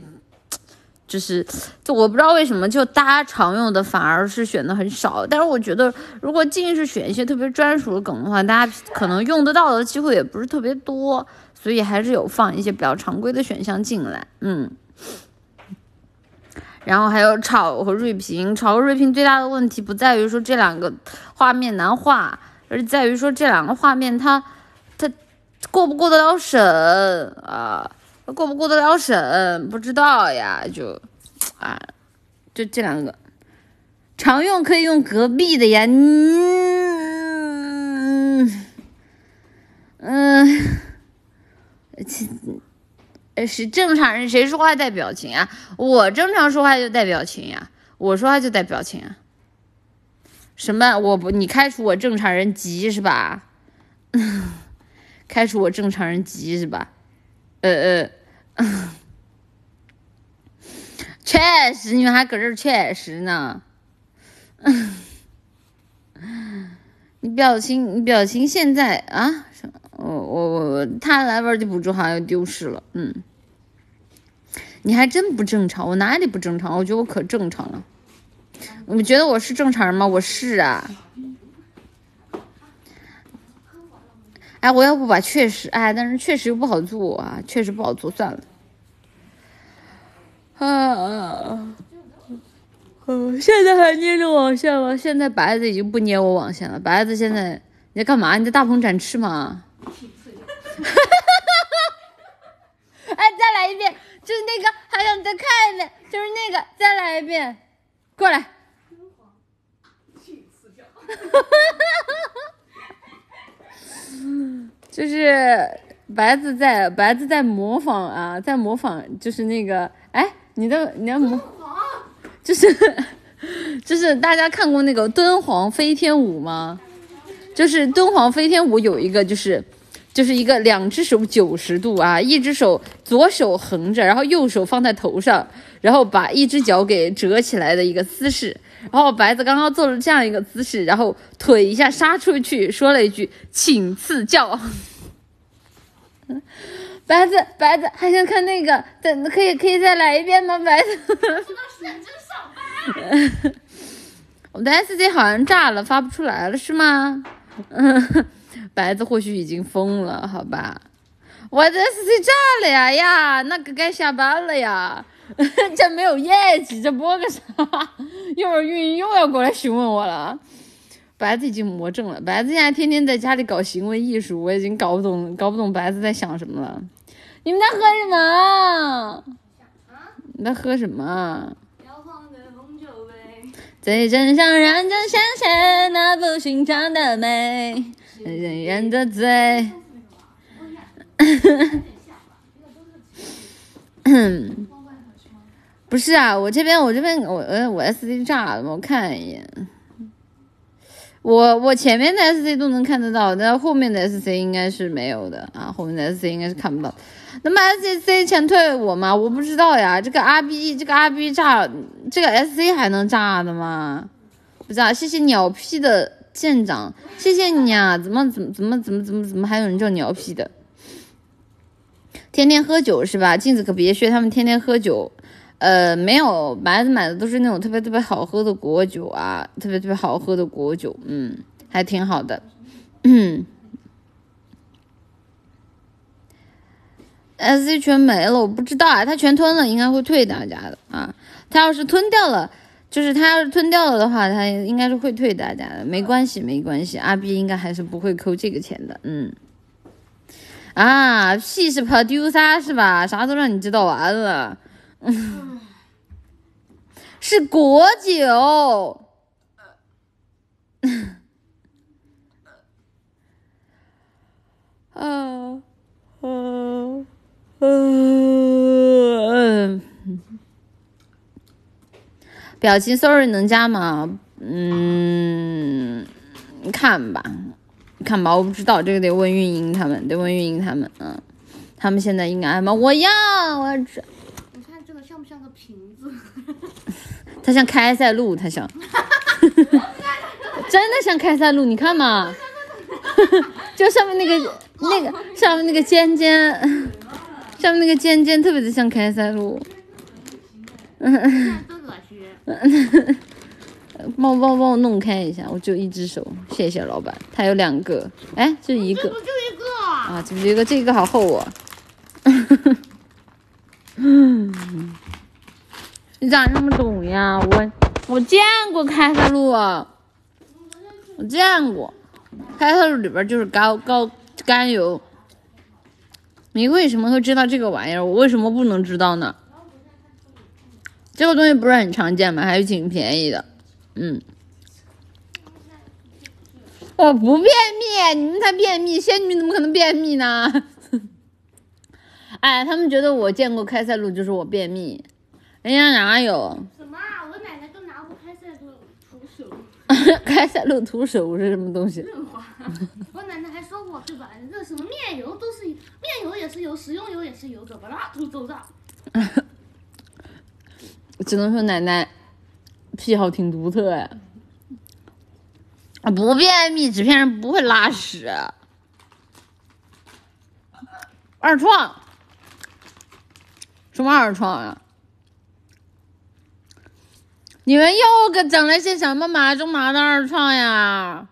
就是就我不知道为什么，就大家常用的反而是选的很少，但是我觉得如果尽是选一些特别专属的梗的话，大家可能用得到的机会也不是特别多，所以还是有放一些比较常规的选项进来，嗯。然后还有炒和锐评，炒和锐评最大的问题不在于说这两个画面难画，而在于说这两个画面它它过不过得了审啊？过不过得了审不知道呀，就啊，就这两个常用可以用隔壁的呀，嗯嗯。呃，是正常人谁说话带表情啊？我正常说话就带表情呀，我说话就带表情啊。什么？我不，你开除我正常人级是吧？开除我正常人级是吧？呃呃，确实，你们还搁这儿确实呢。你表情，你表情现在啊？我我我，他来玩的补助好像丢失了，嗯，你还真不正常，我哪里不正常？我觉得我可正常了，你们觉得我是正常人吗？我是啊，哎，我要不把确实，哎，但是确实又不好做啊，确实不好做，算了，啊，嗯，现在还捏着网线吗？现在白子已经不捏我网线了，白子现在你在干嘛？你在大鹏展翅吗？哈哈哈！哎，再来一遍，就是那个，还想再看一遍，就是那个，再来一遍，过来。哈哈哈哈哈 就是白子在白子在模仿啊，在模仿，就是那个，哎，你的你的模，就是就是大家看过那个敦煌飞天舞吗？就是敦煌飞天舞有一个就是。就是一个两只手九十度啊，一只手左手横着，然后右手放在头上，然后把一只脚给折起来的一个姿势。然后白子刚刚做了这样一个姿势，然后腿一下杀出去，说了一句“请赐教”。白子，白子还想看那个，等可以可以再来一遍吗？白子。我的 S D 好像炸了，发不出来了，是吗？嗯。白子或许已经疯了，好吧，我这是谁炸了呀呀？那个该下班了呀，这没有业绩，这播个啥？一会儿运营又要过来询问我了。白子已经魔怔了，白子现在天天在家里搞行为艺术，我已经搞不懂，搞不懂白子在想什么了。你们在喝什么？你在喝什么？在真相认真显现那不寻常的美。人人的嘴，不是啊，我这边我这边我呃我 S C 炸了吗？我看一眼，我我前面的 S C 都能看得到，但后面的 S C 应该是没有的啊，后面的 S C 应该是看不到。那么 S C 前退我吗？我不知道呀，这个 R B 这个 R B 炸，这个 S C 还能炸的吗？不知道，谢谢鸟屁的。舰长，谢谢你啊！怎么怎么怎么怎么怎么怎么还有人叫鸟屁的？天天喝酒是吧？镜子可别学他们天天喝酒。呃，没有，白子买的都是那种特别特别好喝的果酒啊，特别特别好喝的果酒，嗯，还挺好的。嗯，S C 全没了，我不知道啊，他全吞了，应该会退大家的啊。他要是吞掉了。就是他要是吞掉了的话，他应该是会退大家的，没关系，没关系，阿 B 应该还是不会扣这个钱的，嗯。啊屁是 producer 是吧？啥都让你知道完了，嗯是果酒。啊，嗯，嗯。表情 sorry 能加吗？嗯，看吧，看吧，我不知道这个得问运营他们，得问运营他们，嗯，他们现在应该吗？我要，我要吃。你看这个它像开塞露，它像。真的像开塞露，你看嘛，就上面那个那个上面那个尖尖，上面那个尖尖特别的像开塞露。真恶心。帮我帮我帮我弄开一下，我只有一只手，谢谢老板。他有两个，哎，就一个就一个？啊，这一个这个好厚啊。你咋那么懂呀？我我见过开塞露，我见过，开塞露里边就是高高甘油。你为什么会知道这个玩意儿？我为什么不能知道呢？这个东西不是很常见吗？还是挺便宜的。嗯，我不便秘，你们才便秘，仙女怎么可能便秘呢？哎，他们觉得我见过开塞露就是我便秘，人家哪有？什么啊？我奶奶都拿过开塞露徒手 开塞露徒手是什么东西？润滑，我奶奶还说过，对吧？这什么面油都是面油也是油，食用油也是油，怎么啦？都走上。只能说奶奶癖好挺独特呀。啊，不便秘，纸片人不会拉屎。二创，什么二创呀？你们又给整了些什么马中马的二创呀？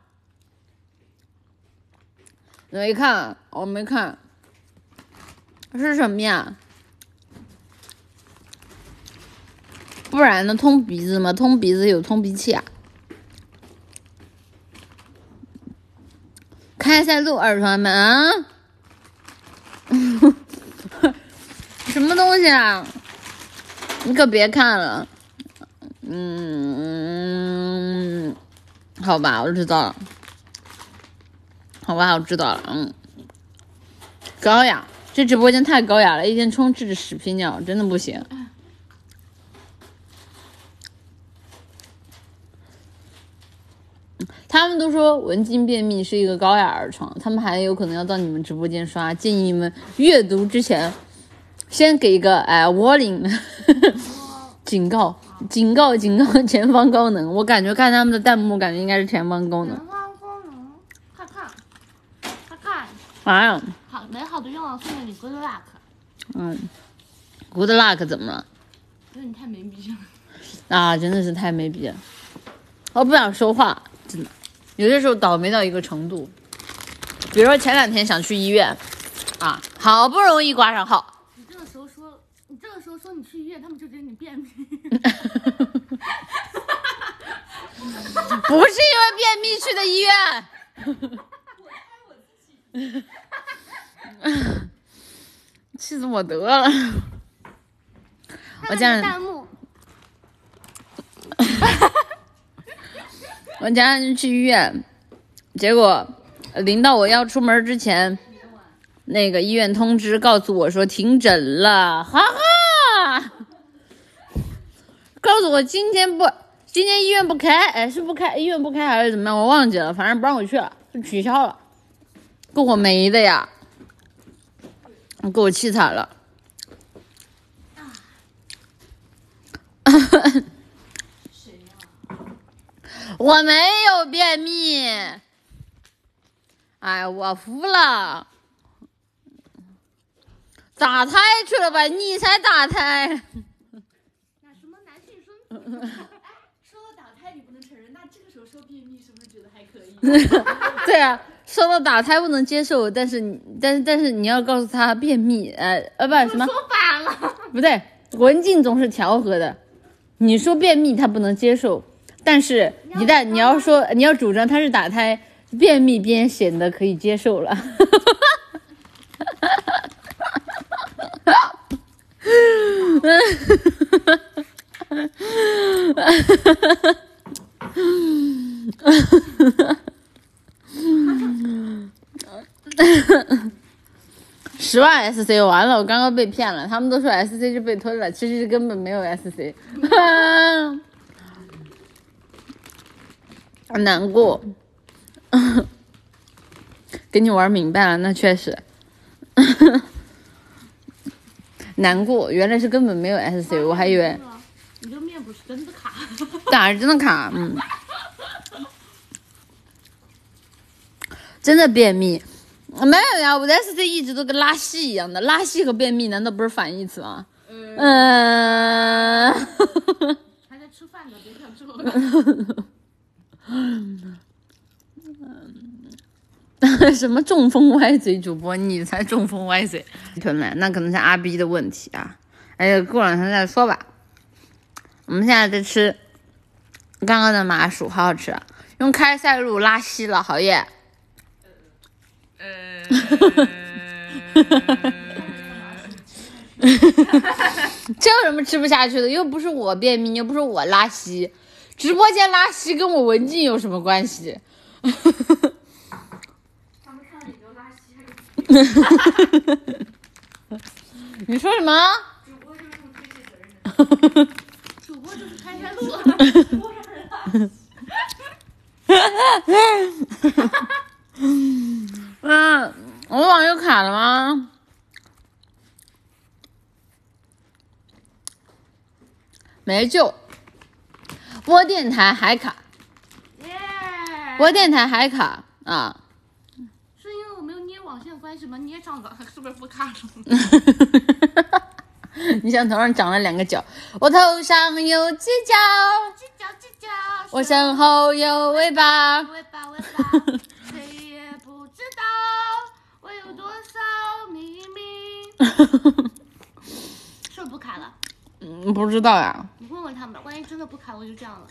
没看，我没看，是什么呀？不然呢？通鼻子吗？通鼻子有通鼻器啊。开塞露二创们啊，什么东西啊？你可别看了。嗯，好吧，我知道了。好吧，我知道了。嗯，高雅，这直播间太高雅了，一天充斥着屎皮鸟，真的不行。他们都说文静便秘是一个高雅儿床，他们还有可能要到你们直播间刷，建议你们阅读之前先给一个哎 warning，警告，警告，警告，前方高能。我感觉看他们的弹幕，感觉应该是前方高能。前方高能，看看，看看，啥呀？好美好的愿望送给你，Good luck。嗯，good luck 怎么了？那你太没逼了。啊，真的是太没逼了，我不想说话，真的。有些时候倒霉到一个程度，比如说前两天想去医院，啊，好不容易挂上号，这个时候说你去医院，他们就觉得你便秘。不是因为便秘去的医院。气死我得了！我家人弹幕，我家人去医院，结果呃临到我要出门之前，那个医院通知告诉我说停诊了，哈哈，告诉我今天不，今天医院不开，哎，是不开，医院不开还是怎么样，我忘记了，反正不让我去了，就取消了，给我没的呀，给我气惨了。我没有便秘，哎，我服了，打胎去了吧？你才打胎，那什么男性生殖，说到打胎你不能承认，那这个时候说便秘是不是觉得还可以？对啊，说到打胎不能接受，但是你，但是但是你要告诉他便秘，呃呃不什么说反了。不对，文静总是调和的，你说便秘他不能接受，但是一旦你要说你要主张他是打胎，便秘便显得可以接受了。啊哈哈哈十万 SC 完了，我刚刚被骗了，他们都说 SC 是被吞了，其实根本没有 SC，难过，给你玩明白了，那确实。难过，原来是根本没有 SC，我还以为你这个面部是真的卡。打是真的卡，嗯，真的便秘？没有呀，我的 S C 一直都跟拉稀一样的，拉稀和便秘难道不是反义词吗？嗯，还在吃饭呢，别看之后。什么中风歪嘴主播？你才中风歪嘴，屯们，那可能是阿 B 的问题啊。哎呀，过两天再说吧。我们现在在吃刚刚的麻薯，好好吃，用开塞露拉稀了，好耶。呃，这有什么吃不下去的？又不是我便秘，又不是我拉稀，直播间拉稀跟我文静有什么关系？他们看到你就拉稀，还给 你说什么？主播就是推卸责任的。主播就是开山路。主播让人拉嗯，我网又卡了吗？没救，播电台还卡，耶！播电台还卡啊！有关系吗？捏上了，是不是不卡了？你像头上长了两个角，我头上有犄角，犄角犄角，我身后有尾巴。尾巴尾巴，谁也不知道我有多少秘密。是不是不卡了？嗯，不知道呀，你问问他们，万一真的不卡，我就这样了。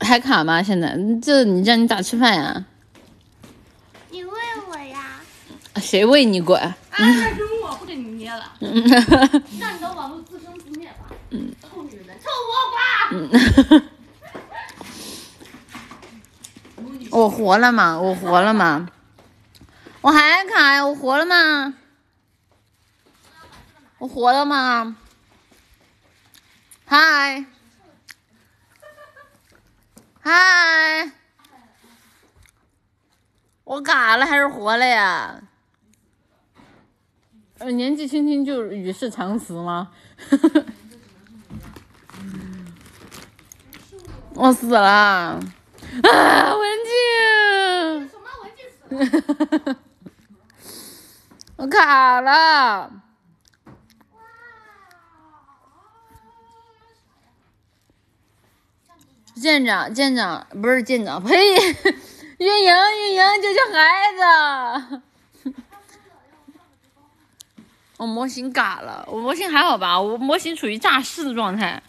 还卡吗？现在这你这样你咋吃饭呀？谁喂你滚？啊，那是我不给你捏了，嗯让你的网络自生自灭吧。嗯，臭女人，臭倭瓜。我活了吗？我活了吗？我还卡呀？我活了吗？我活了吗？嗨，嗨，我嘎了还是活了呀？呃，年纪轻轻就与世长辞吗？我死了啊！文静。什么文静死了？我卡了。舰长，舰长不是舰长，呸！运营，运营，救救孩子！我模型嘎了，我模型还好吧？我模型处于诈尸的状态。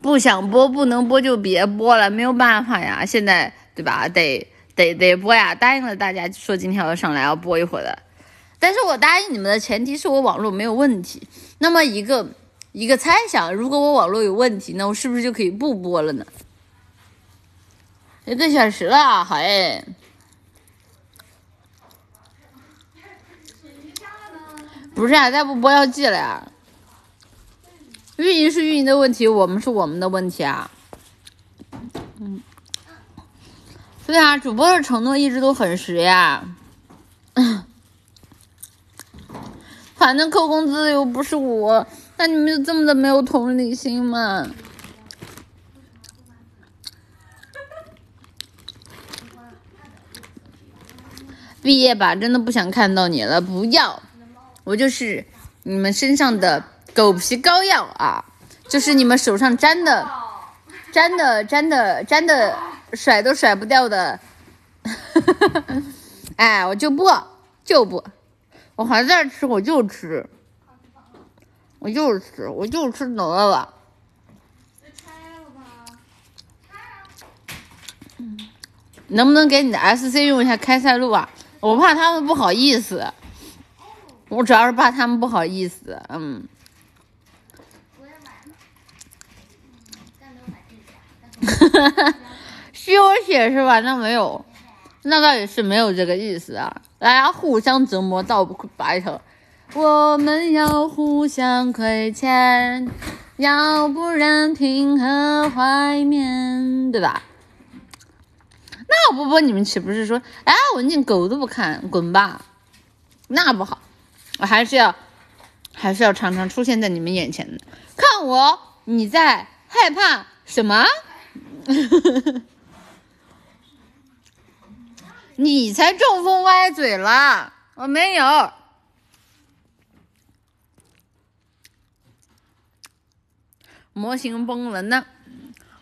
不想播不能播就别播了，没有办法呀，现在对吧？得得得播呀！答应了大家说今天要上来要播一会儿的，但是我答应你们的前提是我网络没有问题。那么一个一个猜想，如果我网络有问题，那我是不是就可以不播了呢？一个小时了，好哎。不是啊，再不播要记了呀。运营是运营的问题，我们是我们的问题啊。嗯，对啊，主播的承诺一直都很实呀。反正扣工资又不是我，那你们就这么的没有同理心吗？毕业吧，真的不想看到你了，不要，我就是你们身上的狗皮膏药啊，就是你们手上粘的、粘的、粘的、粘的，甩都甩不掉的。哎，我就不就不，我还在吃，我就吃，我就吃，我就吃得了吧。能不能给你的 SC 用一下开塞露啊？我怕他们不好意思，我主要是怕他们不好意思，嗯。哈，哈哈，羞血是吧？那没有，那倒也是没有这个意思啊。大家互相折磨，倒不白头。我们要互相亏欠，要不然凭何怀缅，对吧？那我不播你们岂不是说，哎，文静狗都不看，滚吧？那不好，我还是要，还是要常常出现在你们眼前的。看我，你在害怕什么？你才中风歪嘴了，我没有。模型崩了呢，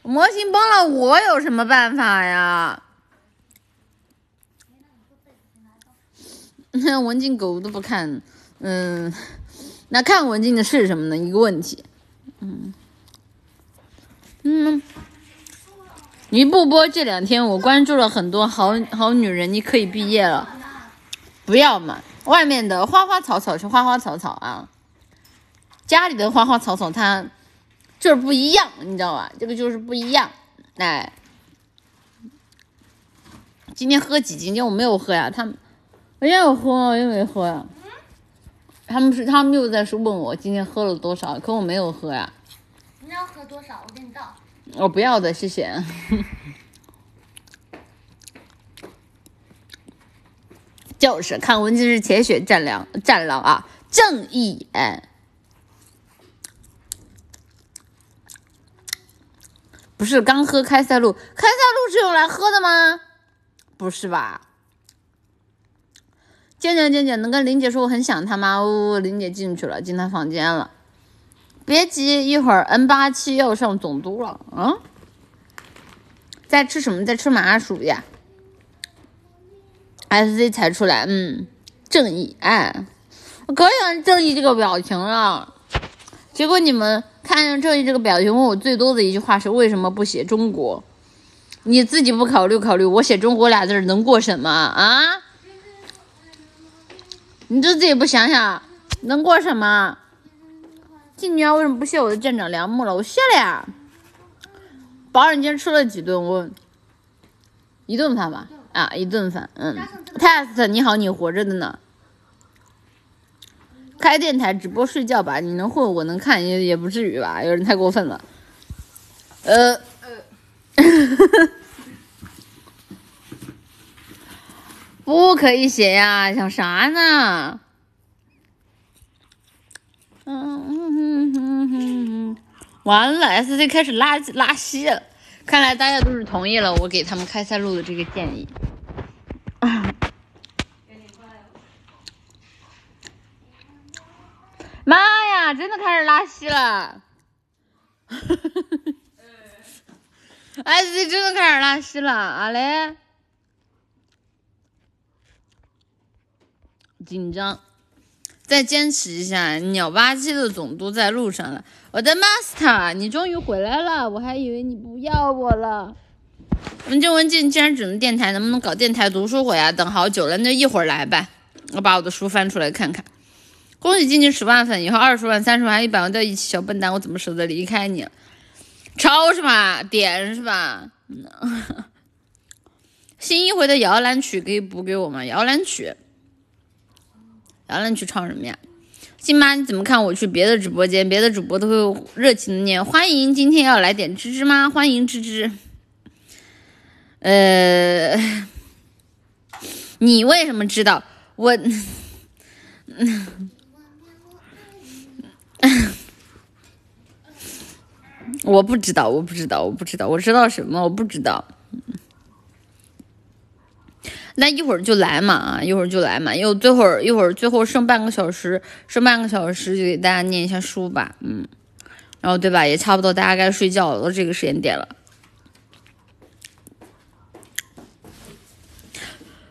模型崩了，我有什么办法呀？文静狗都不看，嗯，那看文静的是什么呢？一个问题，嗯嗯，你不播这两天我关注了很多好好女人，你可以毕业了，不要嘛，外面的花花草草是花花草草啊，家里的花花草草它就是不一样，你知道吧？这个就是不一样，哎，今天喝几斤？今天我没有喝呀，他。我也有喝，我又没喝呀。他们是他们又在说问我今天喝了多少，可我没有喝呀。你要喝多少？我给你倒。我不要的，谢谢。就是看文静是铁血战狼，战狼啊，正义哎。不是刚喝开塞露，开塞露是用来喝的吗？不是吧？静静静静，能跟林姐说我很想她吗？呜，林姐进去了，进她房间了。别急，一会儿 N 八七要上总督了啊！在吃什么？在吃麻薯呀？SZ 才出来，嗯，正义，哎，我可喜欢正义这个表情了。结果你们看见正义这个表情，问我最多的一句话是：为什么不写中国？你自己不考虑考虑，我写中国俩字能过审吗？啊？你就自己不想想，能过什么？静女儿为什么不谢我的舰长梁木了？我谢了呀。宝儿，你今天吃了几顿？我一顿饭吧。啊，一顿饭。嗯。test，你好，你活着的呢。开电台直播睡觉吧，你能混，我能看，也也不至于吧？有人太过分了。呃。呃。不可以写呀，想啥呢？嗯嗯嗯嗯嗯完了，S C 开始拉拉稀了，看来大家都是同意了我给他们开塞露的这个建议。妈呀，真的开始拉稀了！S C 真的开始拉稀了，阿嘞。紧张，再坚持一下。鸟吧唧的总督在路上了，我的 master，你终于回来了，我还以为你不要我了。文静文静，既然只能电台，能不能搞电台读书会啊？等好久了，那就一会儿来吧。我把我的书翻出来看看。恭喜静静十万粉，以后二十万、三十万、一百万都要一起。小笨蛋，我怎么舍得离开你？抄是吧？点是吧？新一回的摇篮曲可以补给我吗？摇篮曲。摇篮曲唱什么呀？亲妈，你怎么看我去别的直播间？别的主播都会热情的念欢迎。今天要来点芝芝吗？欢迎芝芝。呃，你为什么知道我？嗯我不知道，我不知道，我不知道，我知道什么？我不知道。那一会儿就来嘛啊，一会儿就来嘛，因为最后一会儿最后剩半个小时，剩半个小时就给大家念一下书吧，嗯，然后对吧，也差不多大家该睡觉了，都这个时间点了。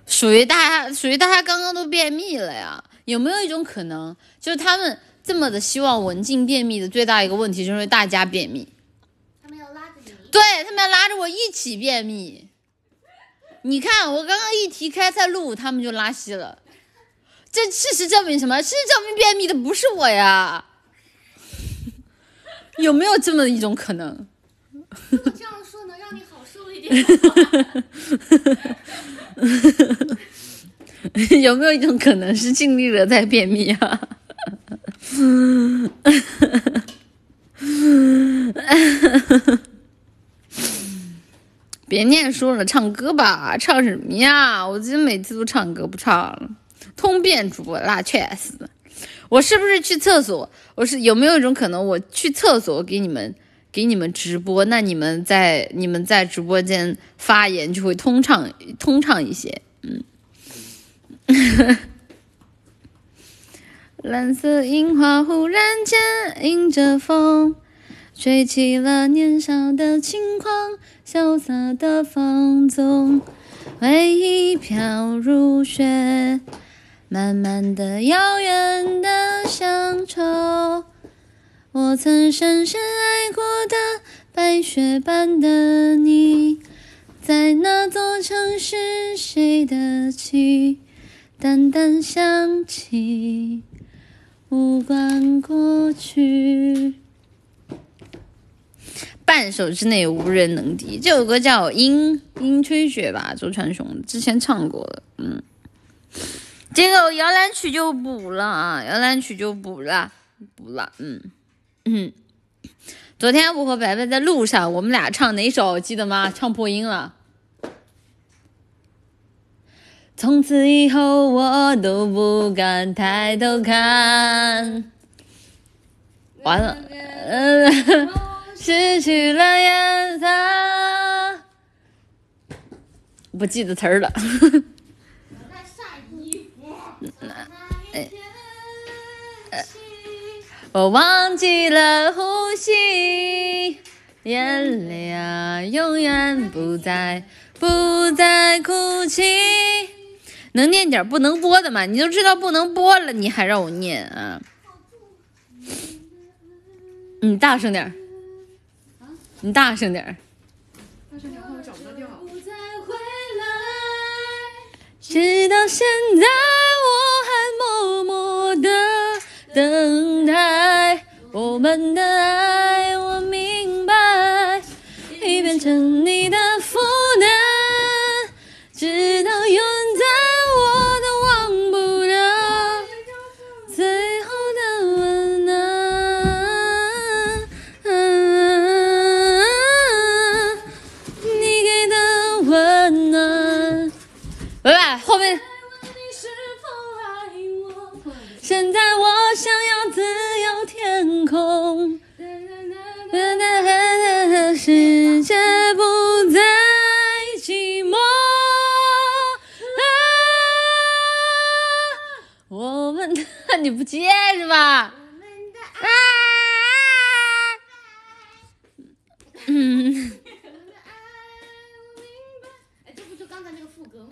属于大家，属于大家刚刚都便秘了呀？有没有一种可能，就是他们这么的希望文静便秘的最大一个问题，就是大家便秘？他们要拉着你？对他们要拉着我一起便秘。你看，我刚刚一提开塞露，他们就拉稀了。这事实证明什么？事实证明便秘的不是我呀。有没有这么一种可能？这样说能让你好受一点 有没有一种可能是尽力了在便秘啊？别念书了，唱歌吧，唱什么呀？我今天每次都唱歌不唱了，通便主播那确实。我是不是去厕所？我是有没有一种可能，我去厕所给你们给你们直播，那你们在你们在直播间发言就会通畅通畅一些。嗯，蓝色樱花忽然间迎着风，吹起了年少的轻狂，潇洒的放纵，回忆飘如雪，慢慢的遥远的乡愁。我曾深深爱过的白雪般的你，在那座城市，谁的旗淡淡想起，无关过去。半首之内无人能敌，这首歌叫《樱樱吹雪》吧，周传雄之前唱过的，嗯。这个摇篮曲就补了啊，摇篮曲就补了，补了，嗯。嗯，昨天我和白白在路上，我们俩唱哪首记得吗？唱破音了。从此以后我都不敢抬头看，完了，嗯，失去了颜色，不记得词儿了。我忘记了呼吸，眼泪啊，永远不再不再哭泣。能念点不能播的吗？你都知道不能播了，你还让我念啊？你大声点你大声点大声点，我找不到调。直到现在，我还默默的。等待我们的爱，我明白，已变成你的负担，现在我想要自由天空，世界不再寂寞。我们的你不接是吧？嗯。哎，这不就刚才那个副歌吗？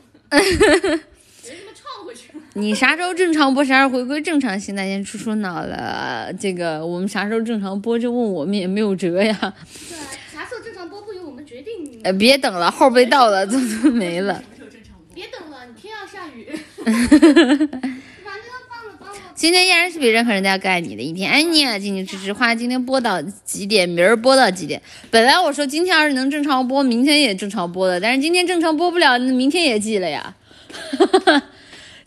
你啥时候正常播，啥时候回归正常？现在先出出脑了。这个我们啥时候正常播，就问我们也没有辙呀。对，啥时候正常播不由我们决定。呃，别等了，号被盗了，都都没了。别等了，你天要下雨。今天依然是比任何人都要更爱你的一天，爱你啊！静静支持花，今天播到几点？明儿播到几点？本来我说今天要是能正常播，明天也正常播的，但是今天正常播不了，那明天也记了呀。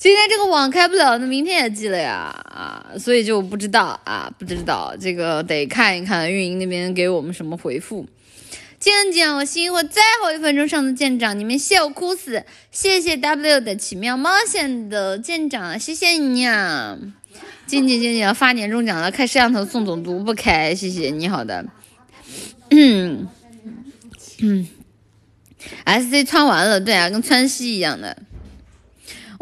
今天这个网开不了，那明天也寄了呀啊，所以就不知道啊，不知道这个得看一看运营那边给我们什么回复。静静，我心火最后一分钟上的舰长，你们笑哭死！谢谢 W 的奇妙冒险的舰长，谢谢你啊！静静静静发年终奖了，开摄像头送总督不开，谢谢你好的。嗯嗯，SC 穿完了，对啊，跟川西一样的。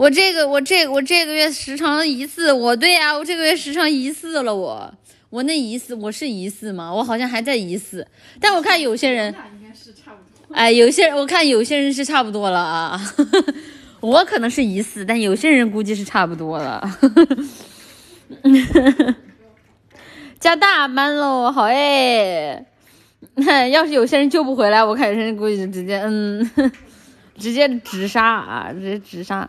我这个我这我这个月时长疑似，我对呀，我这个月时长疑似了，我。我那疑似我是疑似吗？我好像还在疑似，但我看有些人，哎，有些人我看有些人是差不多了啊，我可能是疑似，但有些人估计是差不多了，加大班喽，好哎，要是有些人救不回来，我看有些人估计就直接嗯，直接直杀啊，直接直杀。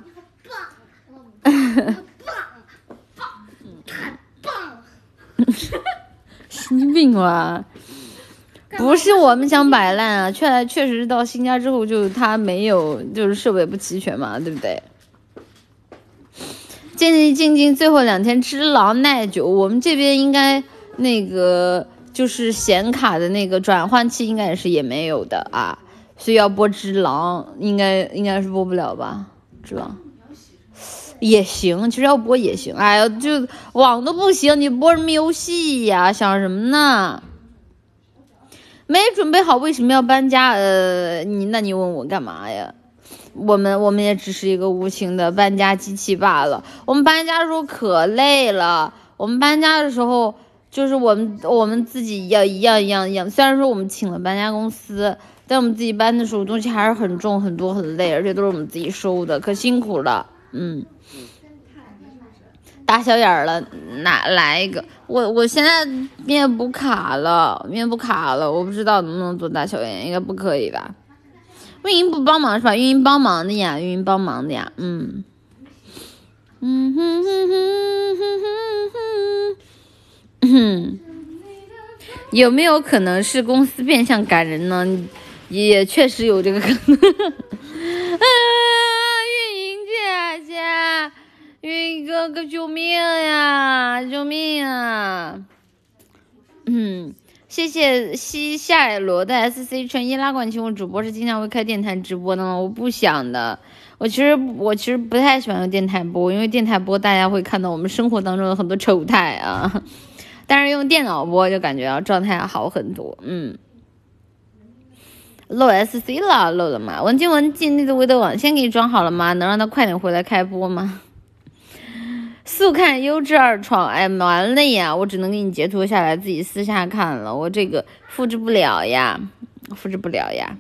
棒棒太棒！神经病吧？不是我们想摆烂啊，确 确实到新家之后就他没有，就是设备不齐全嘛，对不对？静静静静，最后两天只狼耐久，我们这边应该那个就是显卡的那个转换器应该也是也没有的啊，所以要播只狼应该应该是播不了吧？只狼。也行，其实要播也行。哎呀，就网都不行，你播什么游戏呀？想什么呢？没准备好，为什么要搬家？呃，你那你问我干嘛呀？我们我们也只是一个无情的搬家机器罢了。我们搬家的时候可累了，我们搬家的时候就是我们我们自己要一样一样一样。虽然说我们请了搬家公司，但我们自己搬的时候东西还是很重很多很累，而且都是我们自己收的，可辛苦了。嗯。大小眼儿了，哪来一个？我我现在面部卡了，面部卡了，我不知道能不能做大小眼，应该不可以吧？运营不帮忙是吧？运营帮忙的呀，运营帮忙的呀，嗯，嗯哼哼哼哼哼哼，有没有可能是公司变相赶人呢？也确实有这个可能。啊，运营姐姐。云哥哥，救命呀！救命啊！嗯，谢谢西夏罗的 S C 纯一拉管请问主播是经常会开电台直播的吗？我不想的，我其实我其实不太喜欢用电台播，因为电台播大家会看到我们生活当中的很多丑态啊。但是用电脑播就感觉要状态好很多。嗯，漏 S C 了，漏了吗？文静文静，那个微的网线给你装好了吗？能让他快点回来开播吗？速看优质二创，哎，完了呀！我只能给你截图下来，自己私下看了。我这个复制不了呀，复制不了呀。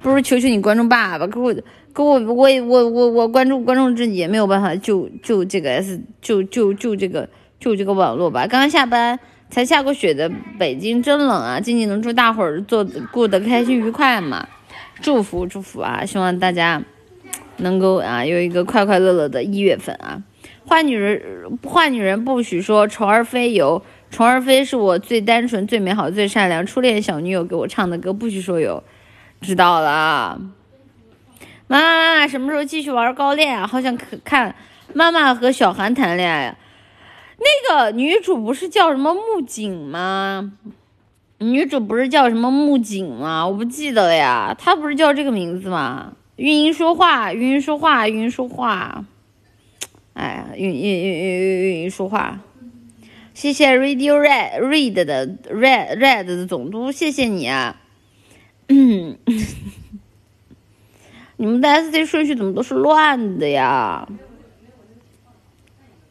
不如求求你关注爸爸，可我，可我，我，我，我，我关注关注自己也没有办法救救这个 S，救救救这个救这个网络吧。刚刚下班，才下过雪的北京真冷啊！静静能祝大伙儿做过得开心愉快嘛？祝福祝福啊！希望大家能够啊有一个快快乐乐的一月份啊！坏女人，坏女人不许说。虫儿飞有，虫儿飞是我最单纯、最美好、最善良初恋小女友给我唱的歌，不许说有。知道了。妈妈，什么时候继续玩高恋啊？好想可看妈妈和小韩谈恋爱。那个女主不是叫什么木槿吗？女主不是叫什么木槿吗？我不记得了呀。她不是叫这个名字吗？语音说话，语音说话，语音说话。哎，运运运运运运说话，谢谢 Radio Red Red 的 Red Red 的总督，谢谢你啊！嗯，你们的 SC 顺序怎么都是乱的呀？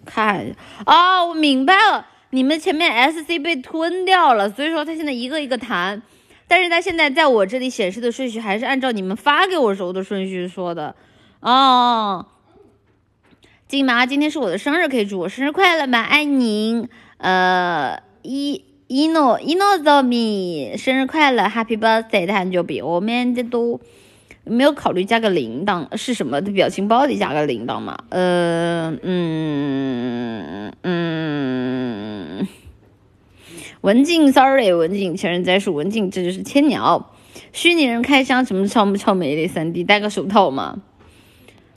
看，哦，我明白了，你们前面 SC 被吞掉了，所以说他现在一个一个弹，但是他现在在我这里显示的顺序还是按照你们发给我时候的顺序说的，哦。金毛，今天是我的生日，可以祝我生日快乐吗？爱您，呃，一一诺一诺泽米，生日快乐，Happy Birthday！他就比我们这都没有考虑加个铃铛，是什么的表情包里加个铃铛吗？呃，嗯嗯，文静，Sorry，文静，前人栽树，文静，这就是千鸟，虚拟人开箱，什么超不超美丽三 D，戴个手套吗？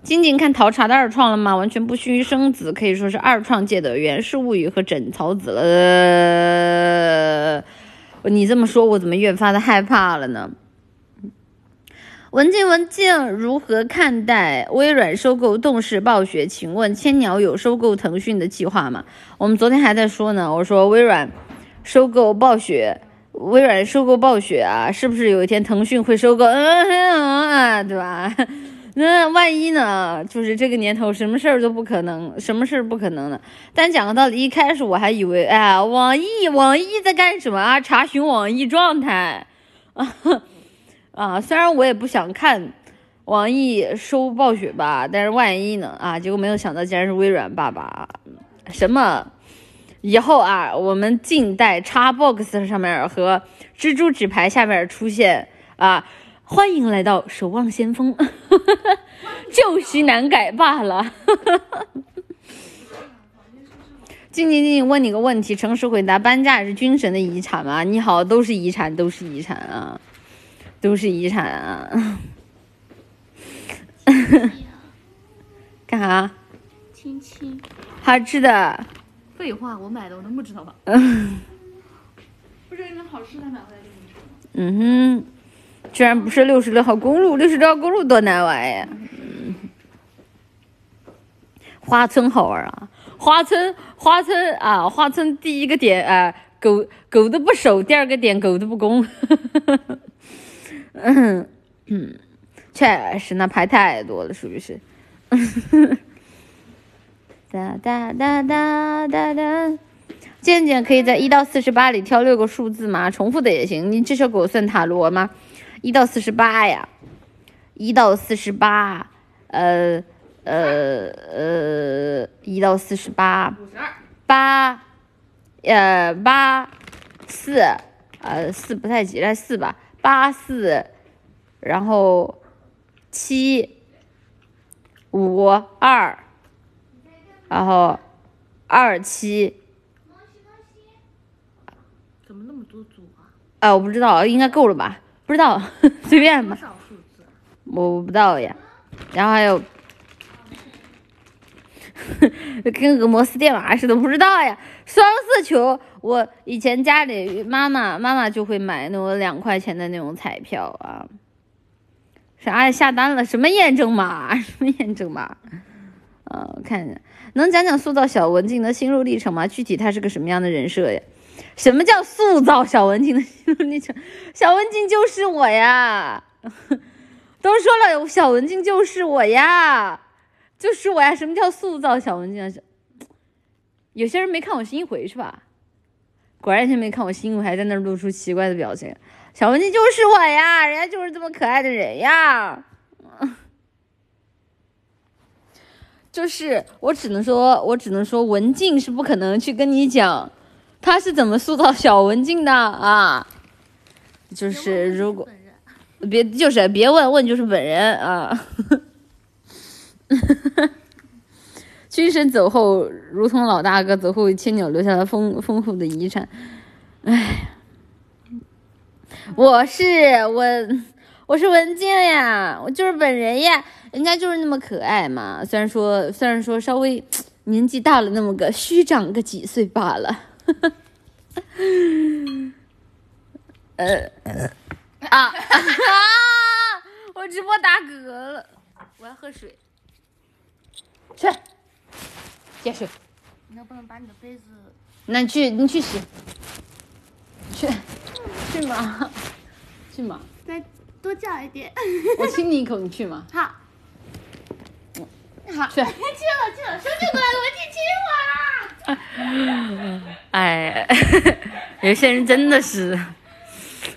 仅仅看陶茶的二创了吗？完全不虚生子，可以说是二创界的源氏物语和枕草子了。你这么说，我怎么越发的害怕了呢？文静文静，如何看待微软收购动视暴雪？请问千鸟有收购腾讯的计划吗？我们昨天还在说呢，我说微软收购暴雪，微软收购暴雪啊，是不是有一天腾讯会收购？嗯嗯，对吧？那万一呢？就是这个年头，什么事儿都不可能，什么事儿不可能的。但讲个道理，一开始我还以为，哎，网易，网易在干什么啊？查询网易状态啊 啊！虽然我也不想看网易收暴雪吧，但是万一呢？啊，结果没有想到，竟然是微软爸爸。什么？以后啊，我们静待 Xbox 上面和蜘蛛纸牌下面出现啊。欢迎来到守望先锋，旧 习难改罢了。静静静，问你个问题，诚实回答：搬家也是军神的遗产吗？你好，都是遗产，都是遗产啊，都是遗产啊。干啥？亲亲。好吃的。废话，我买的，我能不知道吗？嗯。不是，那好吃才买回来给你吃。嗯哼。居然不是六十六号公路，六十六号公路多难玩呀！花村好玩啊，花村花村啊，花村第一个点啊，狗狗都不守，第二个点狗都不攻。嗯嗯，确实那牌太多了，是不是？哒 哒哒哒哒哒。健健可以在一到四十八里挑六个数字吗？重复的也行。你这首给我算塔罗吗？一到四十八呀，一到四十八，呃呃呃，一到四十八，八，呃八四，呃四不太急，来四吧，八四，然后七五二，然后二七。怎么那么多组啊？啊，我不知道，应该够了吧？不知道，随便吧，我不知道呀。然后还有，跟个摩斯电码似的，不知道呀。双色球，我以前家里妈妈妈妈就会买那种两块钱的那种彩票啊。啥呀？下单了？什么验证码？什么验证码？嗯，我看一下，能讲讲塑造小文静的心路历程吗？具体他是个什么样的人设呀？什么叫塑造小文静的心路历程？小文静就是我呀！都说了，小文静就是我呀，就是我呀！什么叫塑造小文静啊？有些人没看我新回是吧？果然，有些没看我新回，还在那儿露出奇怪的表情。小文静就是我呀，人家就是这么可爱的人呀。就是我只能说，我只能说，文静是不可能去跟你讲，他是怎么塑造小文静的啊。就是如果别就是别问问就是本人啊。军神走后，如同老大哥走后，千鸟留下了丰丰富的遗产。哎，我是我，我是文静呀，我就是本人呀，人家就是那么可爱嘛。虽然说虽然说稍微年纪大了那么个虚长个几岁罢了。呃啊啊！我直播打嗝了，我要喝水。去，接水。你能不能把你的杯子？那你去，你去洗。去，去嘛，去嘛。再多叫一点。我亲你一口，你去吗。好。好，去去 了去了，兄弟们，我进清华。哎，有些人真的是，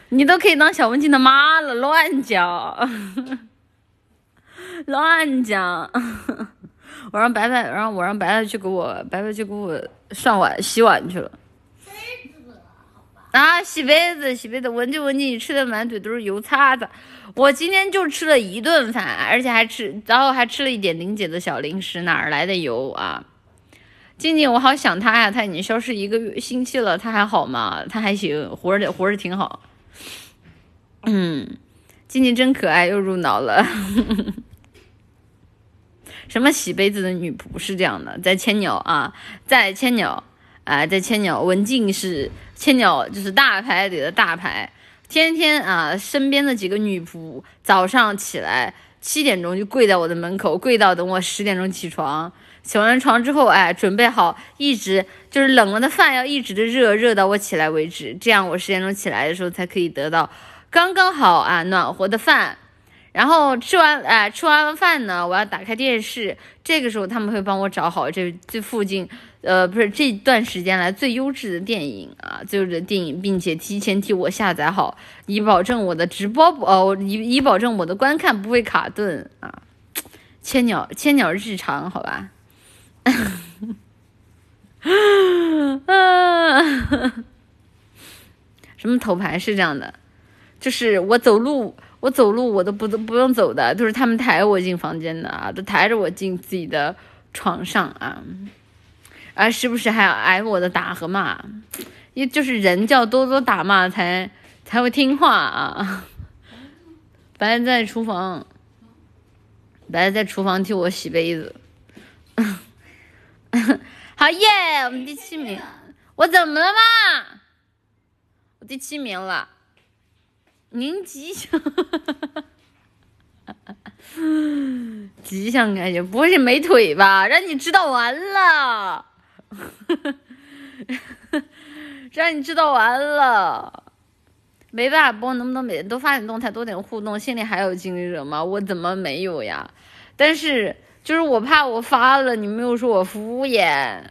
你都可以当小文静的妈了，乱讲，乱讲。我让白白，然后我让白白去给我，白白去给我上碗、洗碗去了。啊，洗杯子，洗杯子，闻就闻进你吃的满嘴都是油擦子。我今天就吃了一顿饭，而且还吃，然后还吃了一点玲姐的小零食，哪儿来的油啊？静静，我好想他呀，他已经消失一个月星期了，他还好吗？他还行，活着活着挺好。嗯，静静真可爱，又入脑了。什么洗杯子的女仆是这样的，在千鸟啊，在千鸟啊，在千鸟，文静是千鸟，就是大牌里的大牌。天天啊，身边的几个女仆早上起来七点钟就跪在我的门口，跪到等我十点钟起床。起完床之后，哎，准备好，一直就是冷了的饭要一直的热，热到我起来为止。这样我十点钟起来的时候才可以得到刚刚好啊暖和的饭。然后吃完，哎，吃完了饭呢，我要打开电视。这个时候他们会帮我找好这这附近，呃，不是这段时间来最优质的电影啊，最优质的电影，并且提前替我下载好，以保证我的直播不，哦，以以保证我的观看不会卡顿啊。千鸟千鸟日常，好吧。啊，什么头牌是这样的，就是我走路。我走路我都不都不用走的，都是他们抬我进房间的啊，都抬着我进自己的床上啊，啊，时不时还要挨我的打和骂，也就是人叫多多打骂才才会听话啊。白在厨房，白在厨房替我洗杯子，好耶，我们第七名，我怎么了嘛？我第七名了。您吉祥，吉祥感觉不会是没腿吧？让你知道完了，让你知道完了。没办法播，能不能每天都发点动态，多点互动？心里还有经历者吗？我怎么没有呀？但是就是我怕我发了，你们又说我敷衍。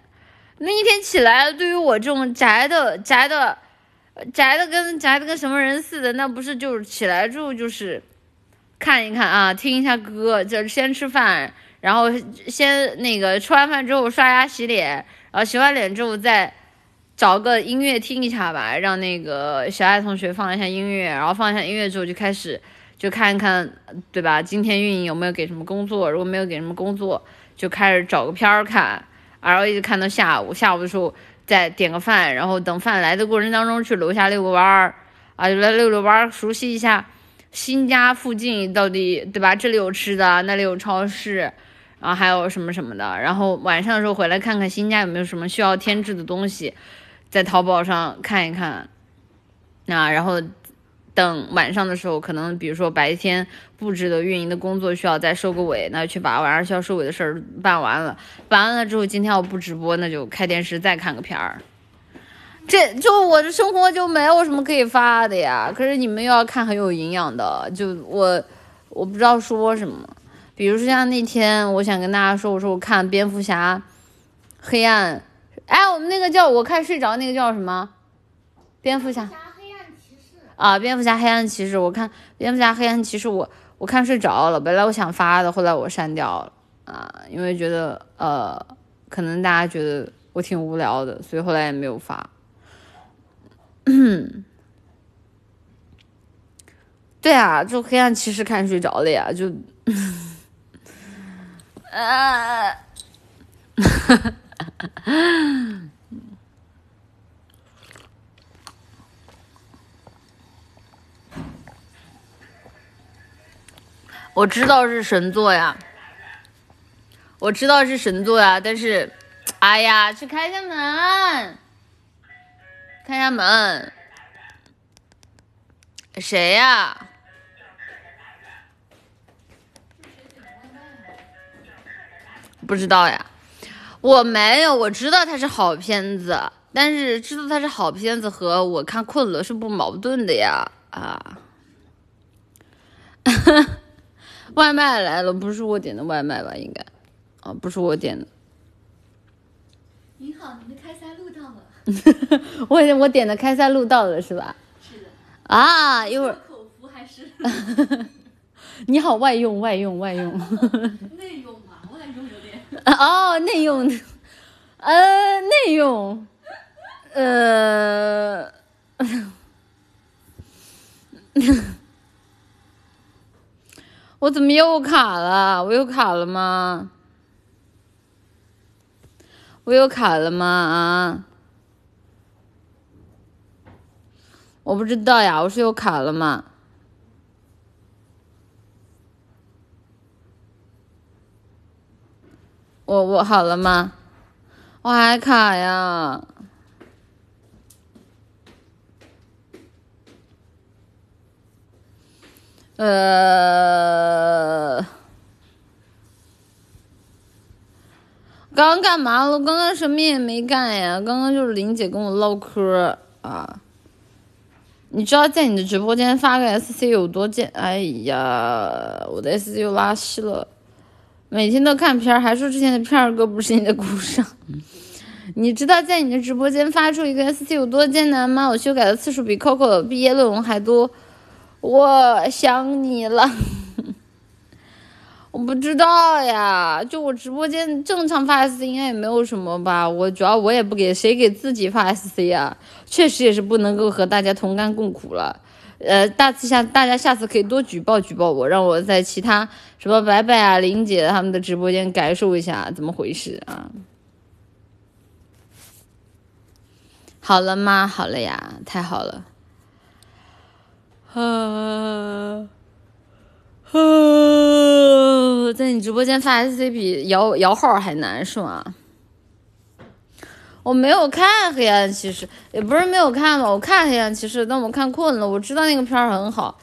那一天起来，对于我这种宅的宅的宅的跟宅的跟什么人似的，那不是就是起来之后就是看一看啊，听一下歌，就先吃饭，然后先那个吃完饭之后刷牙洗脸，然后洗完脸之后再。找个音乐听一下吧，让那个小爱同学放一下音乐，然后放一下音乐之后就开始就看一看，对吧？今天运营有没有给什么工作？如果没有给什么工作，就开始找个片儿看，然后一直看到下午。下午的时候再点个饭，然后等饭来的过程当中去楼下遛个弯儿，啊，就来遛遛弯儿，熟悉一下新家附近到底对吧？这里有吃的，那里有超市，然后还有什么什么的。然后晚上的时候回来看看新家有没有什么需要添置的东西。在淘宝上看一看，啊，然后等晚上的时候，可能比如说白天布置的运营的工作需要再收个尾，那去把晚上需要收尾的事儿办完了。办完了之后，今天要不直播，那就开电视再看个片儿。这就我的生活就没有什么可以发的呀。可是你们又要看很有营养的，就我我不知道说什么。比如说像那天，我想跟大家说，我说我看蝙蝠侠，黑暗。哎，我们那个叫我看睡着那个叫什么？蝙蝠侠。啊，蝙蝠侠黑暗骑士，我看蝙蝠侠黑暗骑士，我我看睡着了。本来我想发的，后来我删掉了啊，因为觉得呃，可能大家觉得我挺无聊的，所以后来也没有发。对啊，就黑暗骑士看睡着了呀，就，啊。我知道是神作呀，我知道是神作呀，但是，哎呀，去开下门，开下门，谁呀？不知道呀。我没有，我知道它是好片子，但是知道它是好片子和我看困了是不矛盾的呀啊！外卖来了，不是我点的外卖吧？应该，啊，不是我点的。您好，您的开塞露到了。我我点的开塞露到了是吧？是的。啊，一会儿。口服还是？你好，外用外用外用。内用。哦，内用，呃，内用，呃，我怎么又卡了？我又卡了吗？我又卡了吗？啊？我不知道呀，我是又卡了吗？我我好了吗？我还卡呀。呃，刚刚干嘛了？刚刚什么也没干呀。刚刚就是林姐跟我唠嗑啊。你知道在你的直播间发个 SC 有多贱？哎呀，我的 SC 又拉稀了。每天都看片儿，还说之前的片儿哥不是你的故上。你知道在你的直播间发出一个 SC 有多艰难吗？我修改的次数比 Coco 的毕业论文还多。我想你了。我不知道呀，就我直播间正常发 SC 应该也没有什么吧。我主要我也不给谁给自己发 SC 啊，确实也是不能够和大家同甘共苦了。呃，大次下大家下次可以多举报举报我，让我在其他什么白白啊、林姐他们的直播间感受一下怎么回事啊？好了吗？好了呀，太好了。啊啊，在你直播间发 SC 比摇摇号还难是吗？我没有看《黑暗骑士》，也不是没有看吧，我看《黑暗骑士》，但我看困了。我知道那个片儿很好，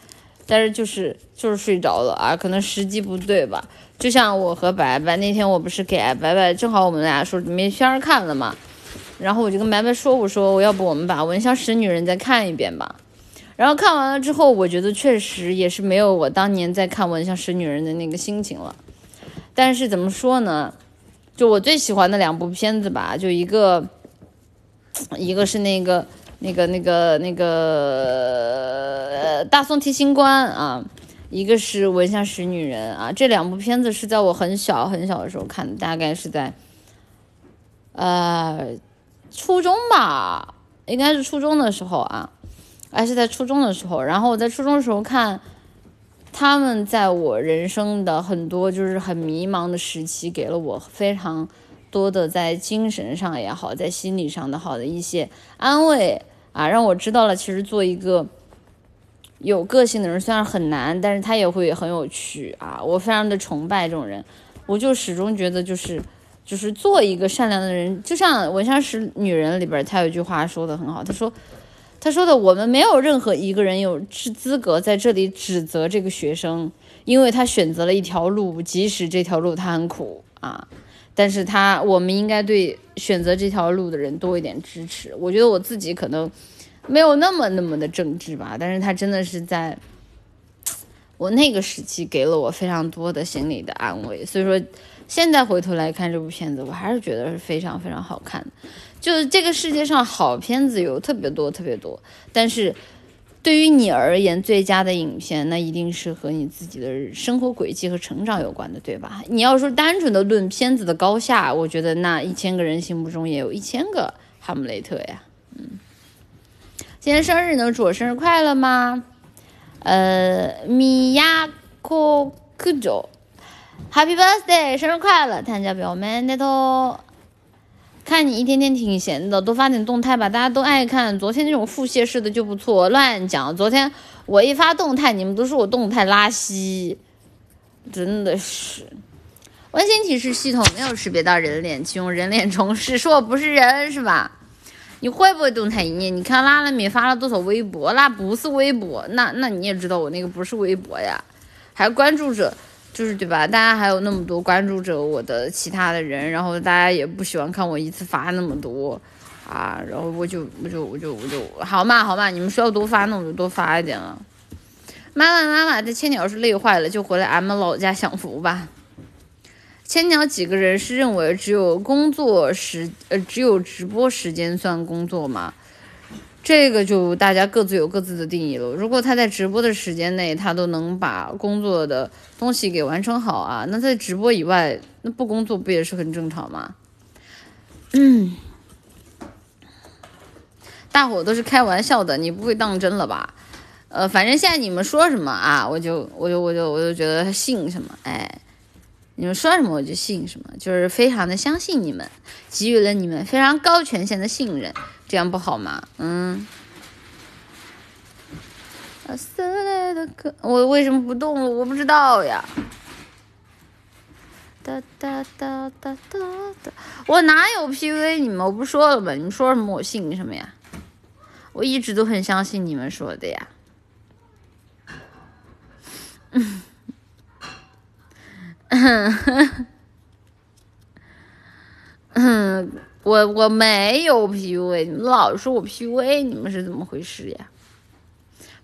但是就是就是睡着了啊，可能时机不对吧。就像我和白白那天，我不是给白白，正好我们俩说没片儿看了嘛，然后我就跟白白说，我说我要不我们把《闻香识女人》再看一遍吧。然后看完了之后，我觉得确实也是没有我当年在看《闻香识女人》的那个心情了。但是怎么说呢？就我最喜欢的两部片子吧，就一个，一个是那个那个那个那个呃大宋提刑官啊，一个是《闻香识女人》啊。这两部片子是在我很小很小的时候看的，大概是在呃初中吧，应该是初中的时候啊，还是在初中的时候。然后我在初中的时候看。他们在我人生的很多就是很迷茫的时期，给了我非常多的在精神上也好，在心理上的好的一些安慰啊，让我知道了其实做一个有个性的人虽然很难，但是他也会很有趣啊。我非常的崇拜这种人，我就始终觉得就是就是做一个善良的人，就像《闻香识女人》里边他有一句话说的很好，他说。他说的：“我们没有任何一个人有资资格在这里指责这个学生，因为他选择了一条路，即使这条路他很苦啊，但是他我们应该对选择这条路的人多一点支持。我觉得我自己可能没有那么那么的正直吧，但是他真的是在我那个时期给了我非常多的心理的安慰。所以说，现在回头来看这部片子，我还是觉得是非常非常好看的。”就是这个世界上好片子有特别多特别多，但是对于你而言，最佳的影片那一定是和你自己的生活轨迹和成长有关的，对吧？你要说单纯的论片子的高下，我觉得那一千个人心目中也有一千个哈姆雷特呀。嗯，今天生日能祝我生日快乐吗？呃，米亚库克佐，Happy Birthday，生日快乐，参加表妹的头。看你一天天挺闲的，多发点动态吧，大家都爱看。昨天那种腹泻式的就不错，乱讲。昨天我一发动态，你们都说我动态拉稀，真的是。温馨提示系统没有识别到人脸，请用人脸重试，说我不是人是吧？你会不会动态一念？你看拉拉米发了多少微博？那不是微博，那那你也知道我那个不是微博呀，还关注者。就是对吧？大家还有那么多关注着我的其他的人，然后大家也不喜欢看我一次发那么多啊，然后我就我就我就我就好嘛好嘛，你们需要多发那我就多发一点了。妈妈妈妈，这千鸟是累坏了，就回来俺们老家享福吧。千鸟几个人是认为只有工作时呃只有直播时间算工作吗？这个就大家各自有各自的定义了。如果他在直播的时间内，他都能把工作的东西给完成好啊，那在直播以外，那不工作不也是很正常吗？嗯，大伙都是开玩笑的，你不会当真了吧？呃，反正现在你们说什么啊，我就我就我就我就觉得信什么，哎，你们说什么我就信什么，就是非常的相信你们，给予了你们非常高权限的信任。这样不好吗？嗯。我为什么不动了？我不知道呀。哒哒哒哒哒哒。我哪有 P U A 你们？我不说了吗？你们说什么我信什么呀？我一直都很相信你们说的呀。嗯。嗯。我我没有 PUA，你们老说我 PUA，你们是怎么回事呀？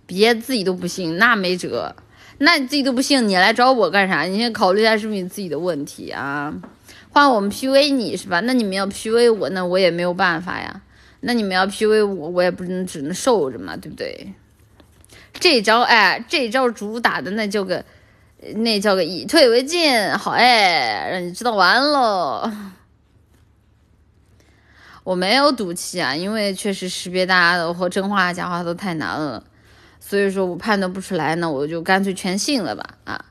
别自己都不信，那没辙。那你自己都不信，你来找我干啥？你先考虑一下是不是你自己的问题啊？换我们 PUA 你是吧？那你们要 PUA 我，那我也没有办法呀。那你们要 PUA 我，我也不能只能受着嘛，对不对？这招哎，这招主打的那叫个，那叫个以退为进，好哎，让你知道完了。我没有赌气啊，因为确实识别大家的或真话假话都太难了，所以说我判断不出来，那我就干脆全信了吧，啊，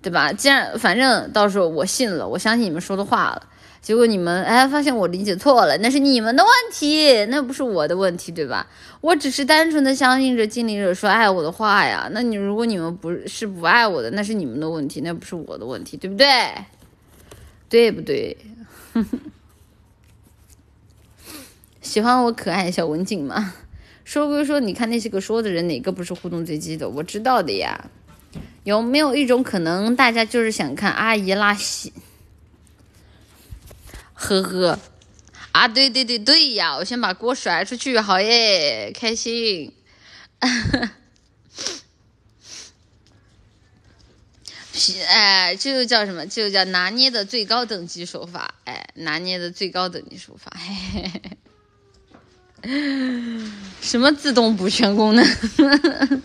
对吧？既然反正到时候我信了，我相信你们说的话了，结果你们哎发现我理解错了，那是你们的问题，那不是我的问题，对吧？我只是单纯的相信着尽力者说爱我的话呀，那你如果你们不是不爱我的，那是你们的问题，那不是我的问题，对不对？对不对？哼喜欢我可爱小文静吗？说归说，你看那些个说的人，哪个不是互动最激的？我知道的呀。有没有一种可能，大家就是想看阿姨拉稀？呵呵，啊，对对对对呀，我先把锅甩出去，好耶，开心。哎，这就叫什么？这就叫拿捏的最高等级手法。哎，拿捏的最高等级手法。嘿嘿嘿 什么自动补全功能？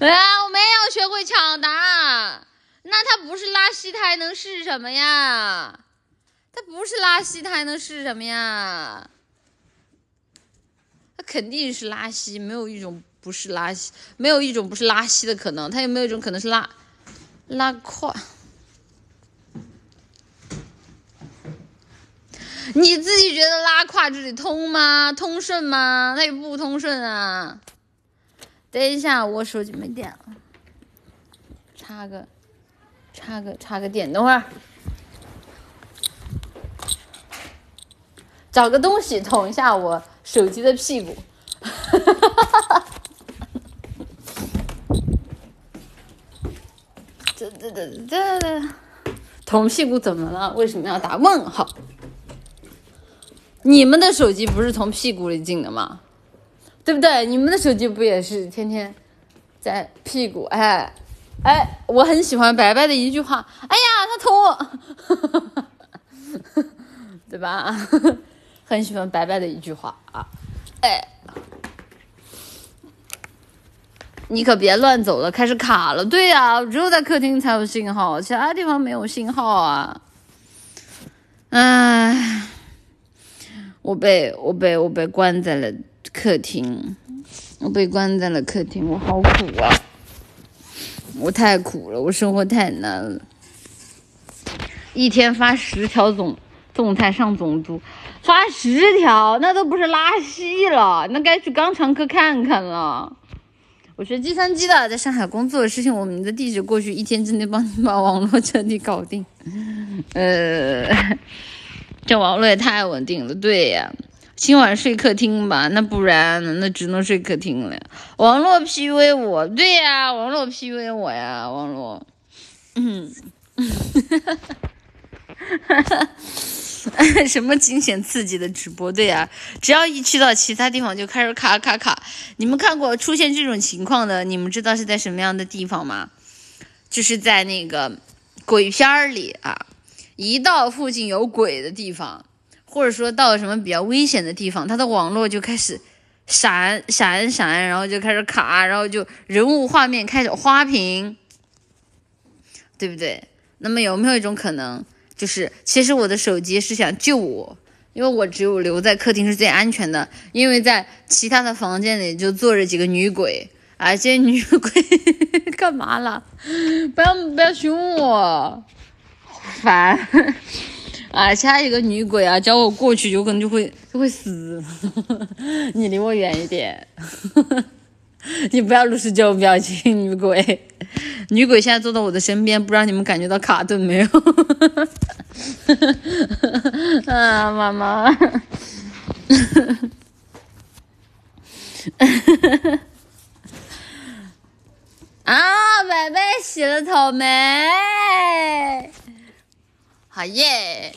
哎呀，我没有学会抢答。那它不是拉稀，它还能是什么呀？它不是拉稀，它还能是什么呀？它肯定是拉稀，没有一种不是拉稀，没有一种不是拉稀的可能。它有没有一种可能是拉拉胯？你自己觉得拉胯这里通吗？通顺吗？那也不通顺啊。等一下，我手机没电了，插个插个插个电，等会儿找个东西捅一下我手机的屁股。哈哈哈哈哈这这这这捅屁股怎么了？为什么要打问号？你们的手机不是从屁股里进的吗？对不对？你们的手机不也是天天在屁股？哎哎，我很喜欢白白的一句话。哎呀，他捅我，对吧？很喜欢白白的一句话啊。哎，你可别乱走了，开始卡了。对呀、只有在客厅才有信号，其他地方没有信号啊。唉，我被我被我被关在了客厅，我被关在了客厅，我好苦啊！我太苦了，我生活太难了。一天发十条总总菜上总督，发十条那都不是拉稀了，那该去肛肠科看看了。我学计算机的，在上海工作的事情，我们的地址过去一天之内帮你把网络彻底搞定。呃，这网络也太稳定了，对呀。今晚睡客厅吧，那不然？那只能睡客厅了。网络 PUA 我，对呀，网络 PUA 我呀，网络，嗯，什么惊险刺激的直播？对呀，只要一去到其他地方就开始卡卡卡。你们看过出现这种情况的？你们知道是在什么样的地方吗？就是在那个鬼片儿里啊，一到附近有鬼的地方。或者说到什么比较危险的地方，它的网络就开始闪闪闪，然后就开始卡，然后就人物画面开始花屏，对不对？那么有没有一种可能，就是其实我的手机是想救我，因为我只有留在客厅是最安全的，因为在其他的房间里就坐着几个女鬼啊，这些女鬼 干嘛了？不要不要凶我，烦。啊，其他一个女鬼啊，叫我过去，有可能就会就会死。你离我远一点，你不要露出这种表情，女鬼。女鬼现在坐到我的身边，不知道你们感觉到卡顿没有？啊，妈妈。啊，白白洗了草莓。好耶！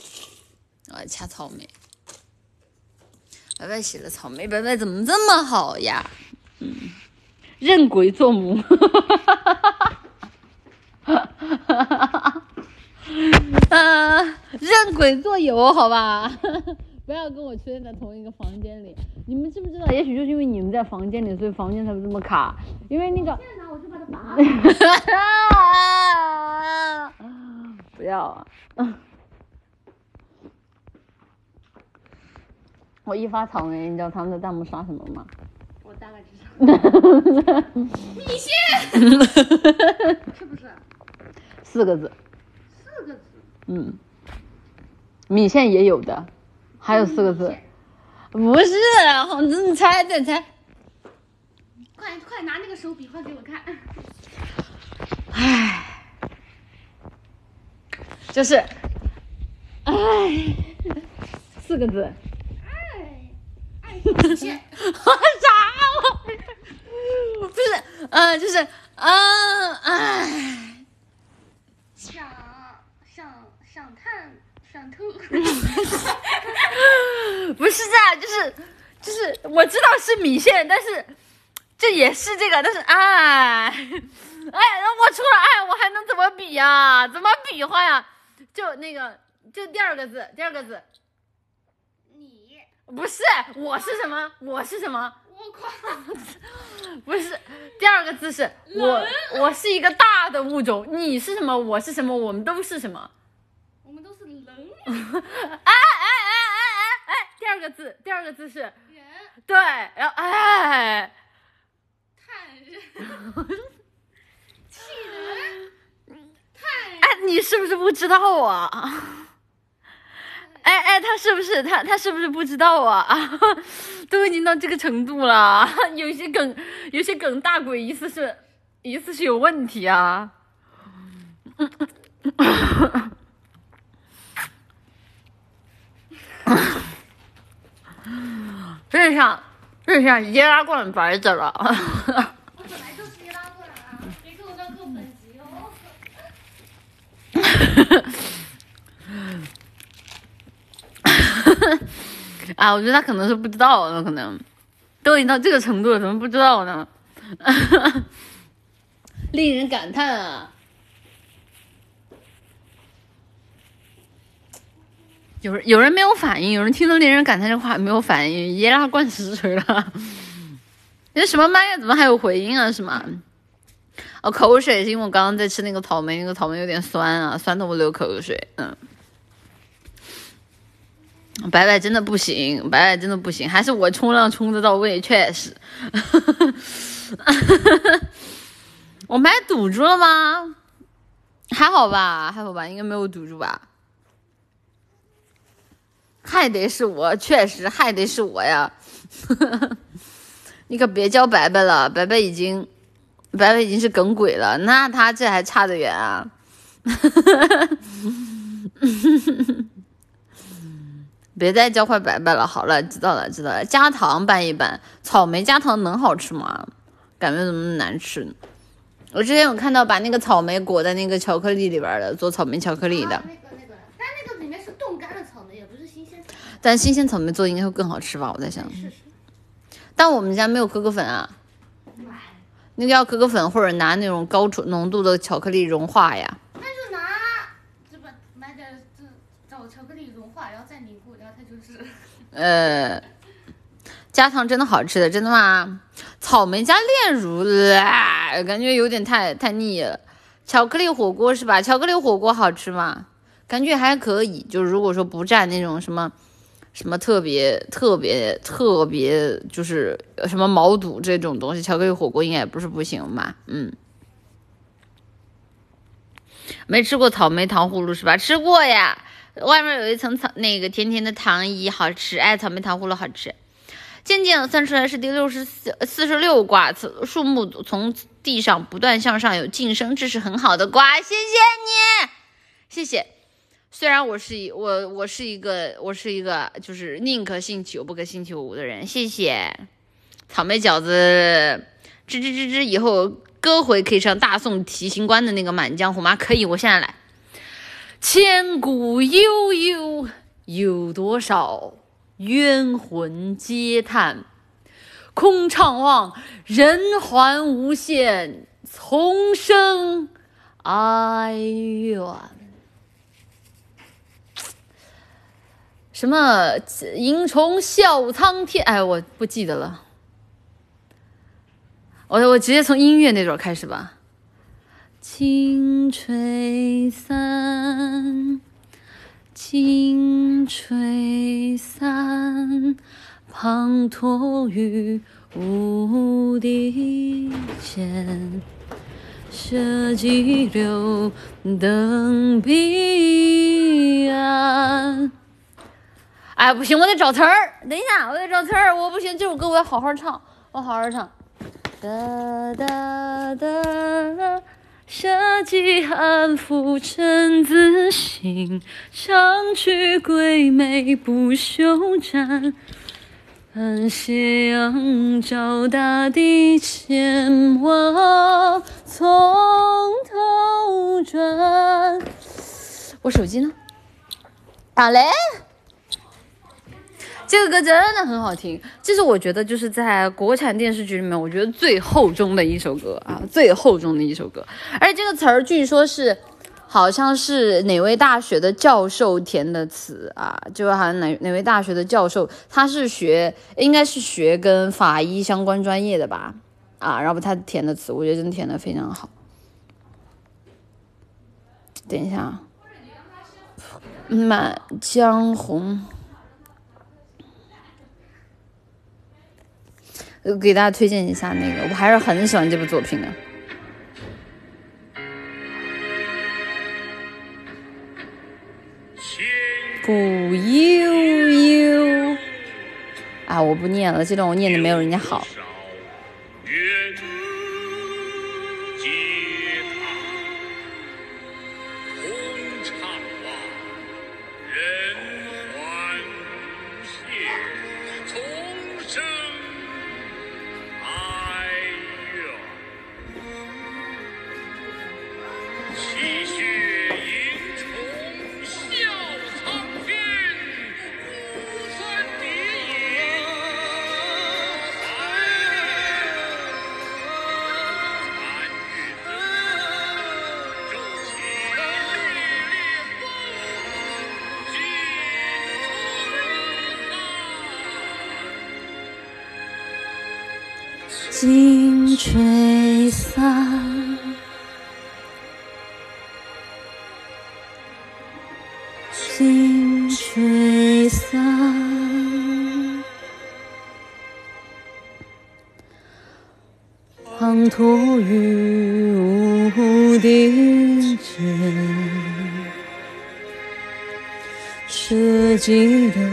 我要掐草莓。白白洗了草莓，白白怎么这么好呀？嗯，认鬼作母。哈哈哈哈哈哈啊，认鬼作友，好吧？不要跟我出现在同一个房间里。你们知不知道？也许就是因为你们在房间里，所以房间才会这么卡。因为那个，不要啊！我一发草莓，你知道他们的弹幕刷什么吗？我大概知道。米线 是不是？四个字，四个字。嗯，米线也有的，还有四个字，不是，好，你猜再猜，快快拿那个手比划给我看。唉，就是，唉，四个字，哎。啥？不是，呃，就是，嗯、唉，想想想探想吐。不是这样，就是就是我知道是米线，但是这也是这个，但是哎哎，我除了爱，我还能怎么比呀？怎么比划呀？就那个，就第二个字，第二个字，你，不是我是什么？我是什么？我靠，不是第二个字是我，我是一个大的物种，你是什么？我是什么？我们都是什么？我们都是人，哎哎哎哎哎哎！第二个字，第二个字是人，对，然后哎。探人，气人，探人，哎，你是不是不知道啊？哎哎，他是不是他他是不是不知道啊？都已经到这个程度了，有些梗有些梗大鬼意思是意思是有问题啊。这下这下易拉罐白着了。我本来就是易拉过来啊，别给我当个本级哦。啊，我觉得他可能是不知道，有可能都已经到这个程度了，怎么不知道呢？令人感叹啊！有人有人没有反应，有人听到令人感叹这话没有反应，易拉罐死水了。这什么麦？怎么还有回音啊？是吗？哦，口水是因为我刚刚在吃那个草莓，那个草莓有点酸啊，酸的我流口水。嗯。白白真的不行，白白真的不行，还是我冲浪冲的到位，确实。我麦堵住了吗？还好吧，还好吧，应该没有堵住吧。还得是我，确实还得是我呀。你可别叫白白了，白白已经，白白已经是梗鬼了，那他这还差得远啊。别再教坏白白了。好了，知道了，知道了。加糖拌一拌，草莓加糖能好吃吗？感觉怎么那么难吃？我之前有看到把那个草莓裹在那个巧克力里边的，做草莓巧克力的。那个那个，但那个里面是冻干的草，但新鲜草莓做应该会更好吃吧？我在想。但我们家没有可可粉啊，那个要可可粉或者拿那种高纯浓度的巧克力融化呀。那就拿这不买点这找巧克力融化，然后再凝固，然后它就是。呃，加糖真的好吃的，真的吗？草莓加炼乳，啊、感觉有点太太腻了。巧克力火锅是吧？巧克力火锅好吃吗？感觉还可以，就是如果说不蘸那种什么什么特别特别特别，就是什么毛肚这种东西，巧克力火锅应该也不是不行吧？嗯。没吃过草莓糖葫芦是吧？吃过呀，外面有一层草那个甜甜的糖衣，好吃。哎，草莓糖葫芦好吃。渐渐算出来是第六十四四十六卦，此树木从地上不断向上有晋升，这是很好的卦。谢谢你，谢谢。虽然我是一我我是一个我是一个就是宁可信其有不可信其无的人，谢谢。草莓饺子，吱吱吱吱，以后歌回可以上大宋提刑官的那个《满江红》吗？可以，我现在来。千古悠悠有多少？冤魂嗟叹，空怅望人寰无限，丛生哀怨。什么萤虫笑苍天？哎，我不记得了。我我直接从音乐那段开始吧。轻吹散。轻吹散，滂沱雨无底间。舍己留登彼岸。哎，不行，我得找词儿。等一下，我得找词儿。我不行，这首歌我要好好唱，我好好唱。哒哒哒。舍己安抚臣子心，长驱鬼魅不休战。安斜阳照大地前往从头转。我手机呢？好嘞。这个歌真的很好听，这是我觉得就是在国产电视剧里面，我觉得最厚重的一首歌啊，最厚重的一首歌。而且这个词儿据说是，好像是哪位大学的教授填的词啊，就好像哪哪位大学的教授，他是学应该是学跟法医相关专业的吧，啊，然后他填的词，我觉得真的填的非常好。等一下啊，《满江红》。给大家推荐一下那个，我还是很喜欢这部作品的。古悠悠啊，我不念了，这段我念的没有人家好。吹散，心吹散，滂沱于屋顶间，设几楼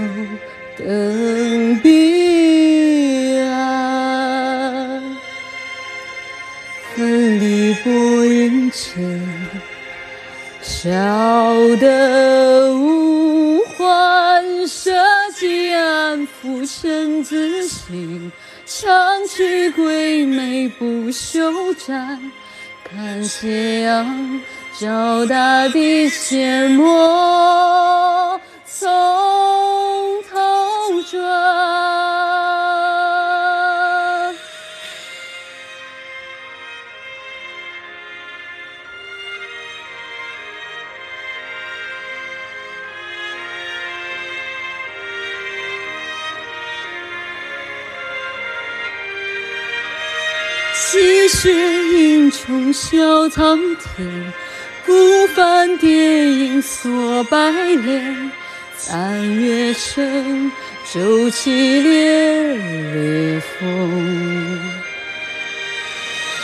看斜阳照大地阡陌，从头转。积雪映重晓苍天，孤帆叠影锁白莲。残月沉，舟起烈烈风。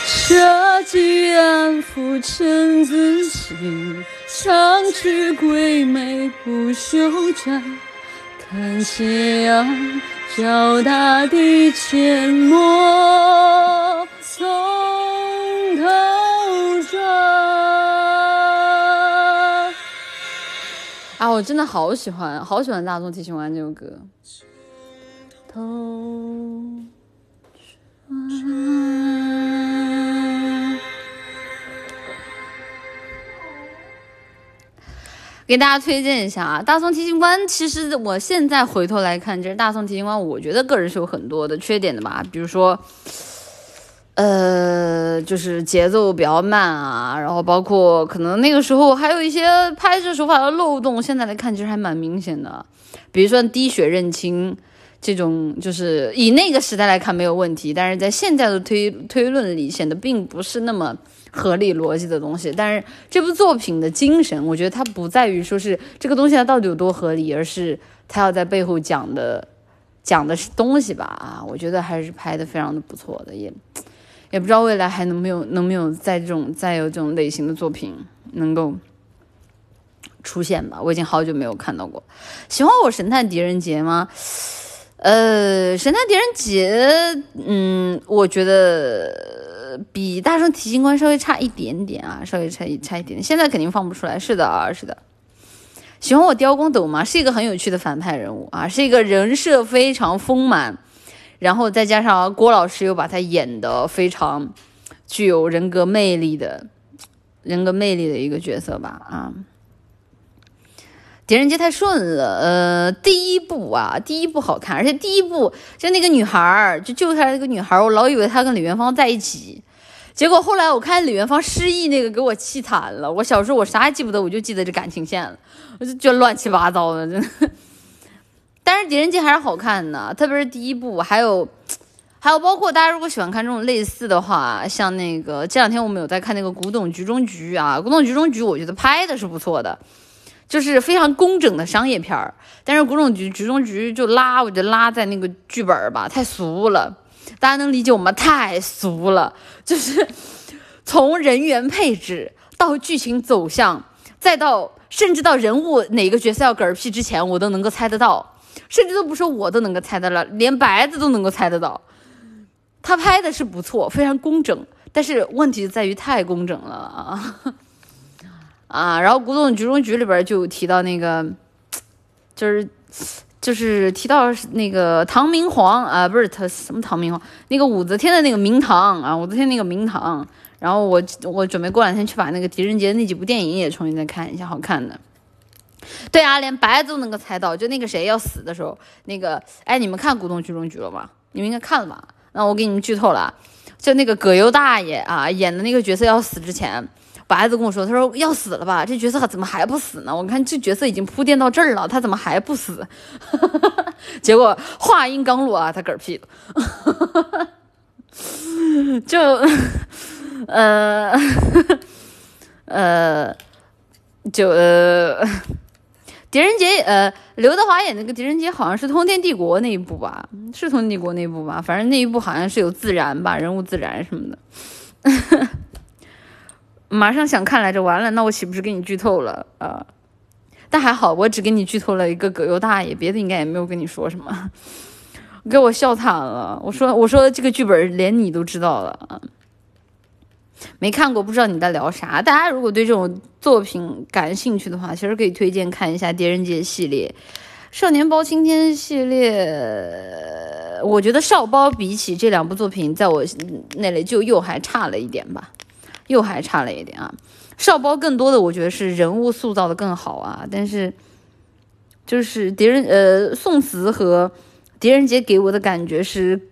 舍己安抚臣子心，长驱鬼魅不休战。看斜阳照大地阡陌。我真的好喜欢，好喜欢《大宋提刑官》这首歌。给大家推荐一下啊，《大宋提刑官》。其实我现在回头来看，就是《大宋提刑官》，我觉得个人是有很多的缺点的吧，比如说。呃，就是节奏比较慢啊，然后包括可能那个时候还有一些拍摄手法的漏洞，现在来看其实还蛮明显的。比如说滴血认亲这种，就是以那个时代来看没有问题，但是在现在的推推论里显得并不是那么合理逻辑的东西。但是这部作品的精神，我觉得它不在于说是这个东西它到底有多合理，而是它要在背后讲的讲的是东西吧。啊，我觉得还是拍的非常的不错的，也。也不知道未来还能没有能没有在这种再有这种类型的作品能够出现吧？我已经好久没有看到过。喜欢我《神探狄仁杰》吗？呃，《神探狄仁杰》嗯，我觉得比《大圣提刑官》稍微差一点点啊，稍微差一差一点点。现在肯定放不出来。是的啊，是的。喜欢我雕光斗吗？是一个很有趣的反派人物啊，是一个人设非常丰满。然后再加上郭老师又把他演的非常具有人格魅力的人格魅力的一个角色吧啊，狄仁杰太顺了，呃，第一部啊，第一部好看，而且第一部就那个女孩儿，就救下来那个女孩儿，我老以为她跟李元芳在一起，结果后来我看李元芳失忆那个，给我气惨了。我小时候我啥也记不得，我就记得这感情线了，我就觉得乱七八糟的，真的。但是狄仁杰还是好看的，特别是第一部，还有还有包括大家如果喜欢看这种类似的话，像那个这两天我们有在看那个《古董局中局》啊，《古董局中局》，我觉得拍的是不错的。就是非常工整的商业片儿，但是古董局局中局就拉，我觉得拉在那个剧本吧，太俗了，大家能理解我吗？太俗了，就是从人员配置到剧情走向，再到甚至到人物哪个角色要嗝屁之前，我都能够猜得到，甚至都不说我都能够猜得了，连白子都能够猜得到。他拍的是不错，非常工整，但是问题在于太工整了啊。啊，然后《古董局中局》里边就提到那个，就是就是提到那个唐明皇啊，不是他什么唐明皇，那个武则天的那个明堂啊，武则天那个明堂。然后我我准备过两天去把那个狄仁杰那几部电影也重新再看一下，好看的。对啊，连白子都能够猜到，就那个谁要死的时候，那个哎，你们看《古董局中局》了吗？你们应该看了吧？那我给你们剧透了，就那个葛优大爷啊演的那个角色要死之前。白子跟我说：“他说要死了吧？这角色怎么还不死呢？我看这角色已经铺垫到这儿了，他怎么还不死？结果话音刚落啊，他嗝屁了。就，呃，呃，就呃，狄仁杰，呃，刘德华演那个狄仁杰好像是《通天帝国》那一部吧？是《通天帝国》那一部吧？反正那一部好像是有自然吧，人物自然什么的。”马上想看来着，完了，那我岂不是给你剧透了啊？但还好，我只给你剧透了一个葛优大爷，别的应该也没有跟你说什么，给我笑惨了。我说，我说这个剧本连你都知道了，没看过不知道你在聊啥。大家如果对这种作品感兴趣的话，其实可以推荐看一下《狄仁杰》系列，《少年包青天》系列。我觉得少包比起这两部作品，在我那里就又还差了一点吧。又还差了一点啊！少包更多的我觉得是人物塑造的更好啊，但是就是狄仁呃宋慈和狄仁杰给我的感觉是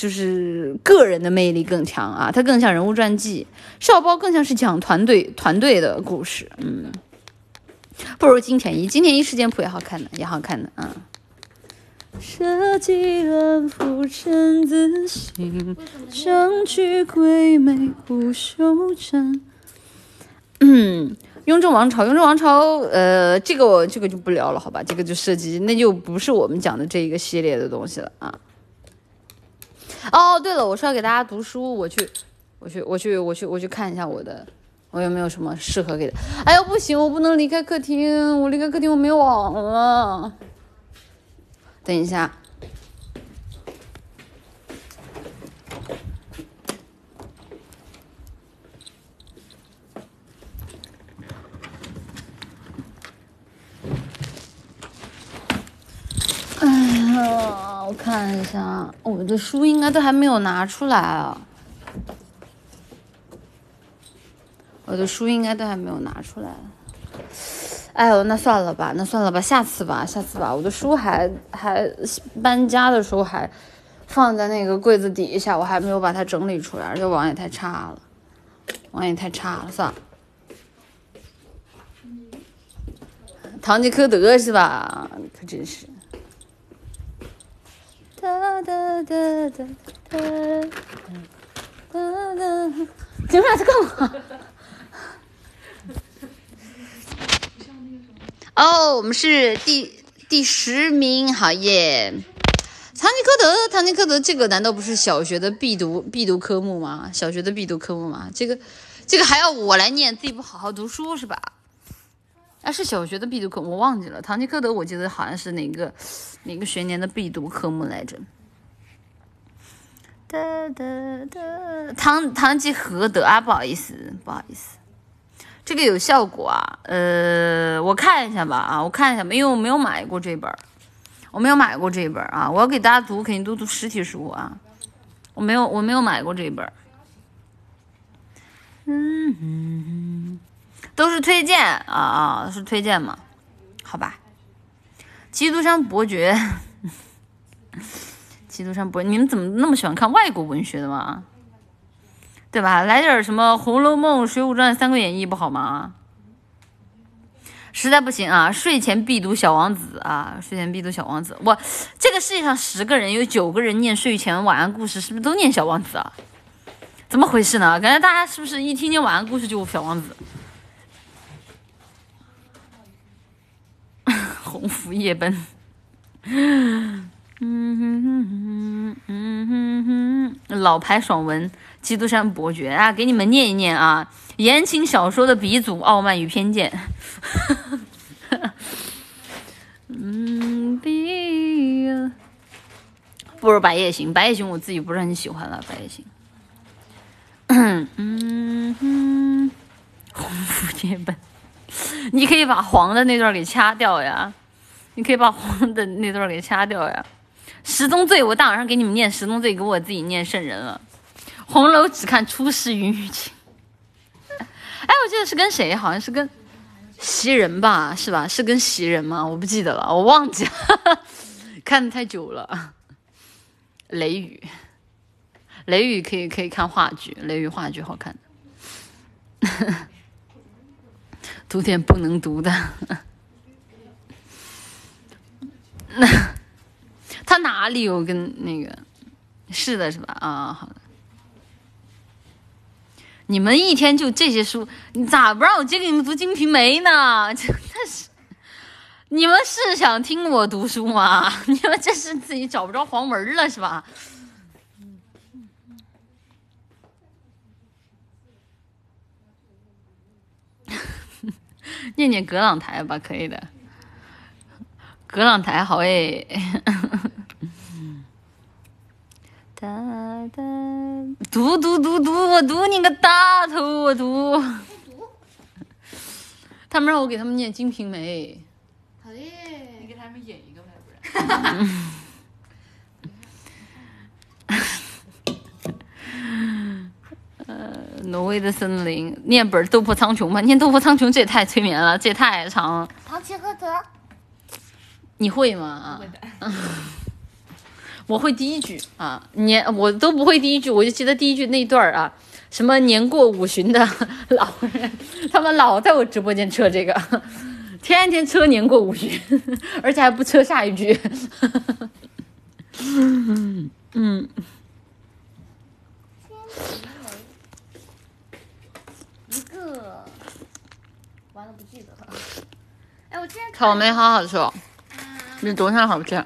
就是个人的魅力更强啊，他更像人物传记，少包更像是讲团队团队的故事，嗯，不如金田一，金田一事件簿也好看的，也好看的啊。设计乱浮沉自信，相去鬼魅不休战。嗯，雍正王朝，雍正王朝，呃，这个我这个就不聊了，好吧？这个就涉及，那就不是我们讲的这一个系列的东西了啊。哦，对了，我是要给大家读书，我去，我去，我去，我去，我去看一下我的，我有没有什么适合给的？哎呦，不行，我不能离开客厅，我离开客厅我没网了。等一下，啊，我看一下，我的书应该都还没有拿出来啊，我的书应该都还没有拿出来。哎呦，那算了吧，那算了吧，下次吧，下次吧。我的书还还搬家的时候还放在那个柜子底下，我还没有把它整理出来，而且网也太差了，网也太差了，算了。堂吉诃德是吧？可真是。哒哒哒哒哒哒哒，你们俩在干嘛？哦，我们是第第十名，好耶！唐吉诃德，唐吉诃德，这个难道不是小学的必读必读科目吗？小学的必读科目吗？这个这个还要我来念，自己不好好读书是吧？啊，是小学的必读科，我忘记了。唐吉诃德，我记得好像是哪个哪个学年的必读科目来着？哒哒哒，唐唐吉诃德啊，不好意思，不好意思。这个有效果啊，呃，我看一下吧，啊，我看一下吧，因为我没有买过这本，我没有买过这本啊，我要给大家读，肯定都读实体书啊，我没有，我没有买过这本，嗯嗯嗯，都是推荐啊啊，是推荐嘛？好吧。基督山伯爵，基督山伯，你们怎么那么喜欢看外国文学的嘛？对吧？来点什么《红楼梦》《水浒传》《三国演义》不好吗？实在不行啊，睡前必读《小王子》啊，睡前必读《小王子》。我这个世界上十个人有九个人念睡前晚安故事，是不是都念《小王子》啊？怎么回事呢？感觉大家是不是一听见晚安故事就《小王子》？鸿福夜奔。嗯哼哼嗯哼哼，老牌爽文《基督山伯爵》啊，给你们念一念啊。言情小说的鼻祖《傲慢与偏见》。嗯，比不如《白夜行》，《白夜行》我自己不是很喜欢了，《白夜行》。嗯哼，鸿福夜奔，你可以把黄的那段给掐掉呀，你可以把黄的那段给掐掉呀。十宗罪，我大晚上给你们念十宗罪，给我自己念圣人了。红楼只看出世云雨情。哎，我记得是跟谁？好像是跟袭人吧？是吧？是跟袭人吗？我不记得了，我忘记了，看的太久了。雷雨，雷雨可以可以看话剧，雷雨话剧好看的。读点不能读的。那 他哪里有跟那个？是的，是吧？啊，好的。你们一天就这些书，你咋不让我接给你们读《金瓶梅》呢？真的是，你们是想听我读书吗？你们这是自己找不着黄文了是吧？念念葛朗台吧，可以的。葛朗台好哎。哒哒，读读读读，我读你个大头，我读。他们让我给他们念《金瓶梅》。好耶！你给他们演一个呗，不然。呃，挪威的森林，念本《斗破苍穹》吧，念《斗破苍穹》这也太催眠了，这也太长了。唐吉诃德。你会吗？会的。我会第一句啊，年我都不会第一句，我就记得第一句那段啊，什么年过五旬的老人，他们老在我直播间扯这个，天天扯年过五旬，而且还不扯下一句。嗯嗯。一个，完了不记得了。哎，我今天草莓好好吃哦，比昨天好吃。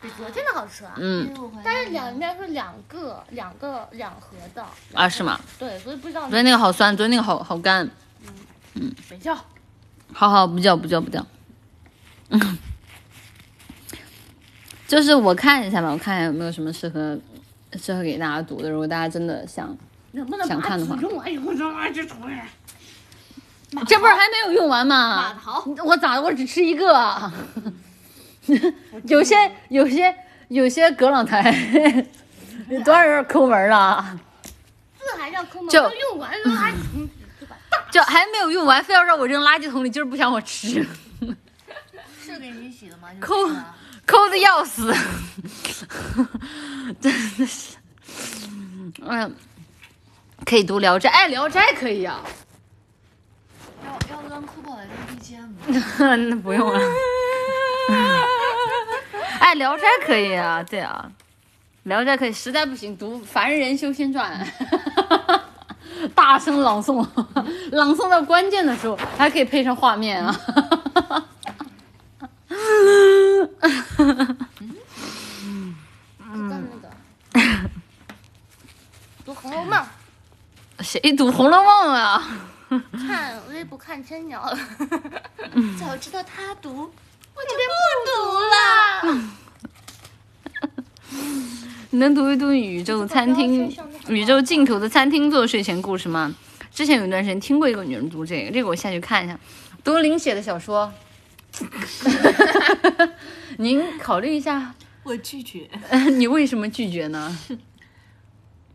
比昨天的好吃啊。嗯。但是两应该是两个两个两盒的。啊，是吗？对，所以不知道。昨天那个好酸，昨天那个好好干。嗯嗯。没叫。好好，不叫不叫不叫。嗯。就是我看一下吧，我看一下有没有什么适合适合给大家读的。如果大家真的想想看的话。用完以后扔垃圾桶里。这不是还没有用完吗？马桃。我咋我只吃一个？有些有些有些葛朗台有，多少人抠门了？这还叫抠门？就用完扔垃圾桶里，就还没有用完，非要让我扔垃圾桶里，就是不想我吃。是给你洗的吗？抠抠的要死，真的是。嗯，可以读《聊斋》，哎，《聊斋》可以啊。要要酷宝来当 BGM？那不用了。哎，《聊斋》可以啊，对啊，《聊斋》可以，实在不行读《凡人修仙传》，大声朗诵，朗诵到关键的时候还可以配上画面啊。嗯，那个读《红楼梦》，谁读《红楼梦》啊？看微博看千鸟，早知道他读。我就不读了。你 能读一读宇宙餐厅、宇宙尽头的餐厅做睡前故事吗？之前有一段时间听过一个女人读这个，这个我下去看一下。多林写的小说，您考虑一下。我拒绝。你为什么拒绝呢？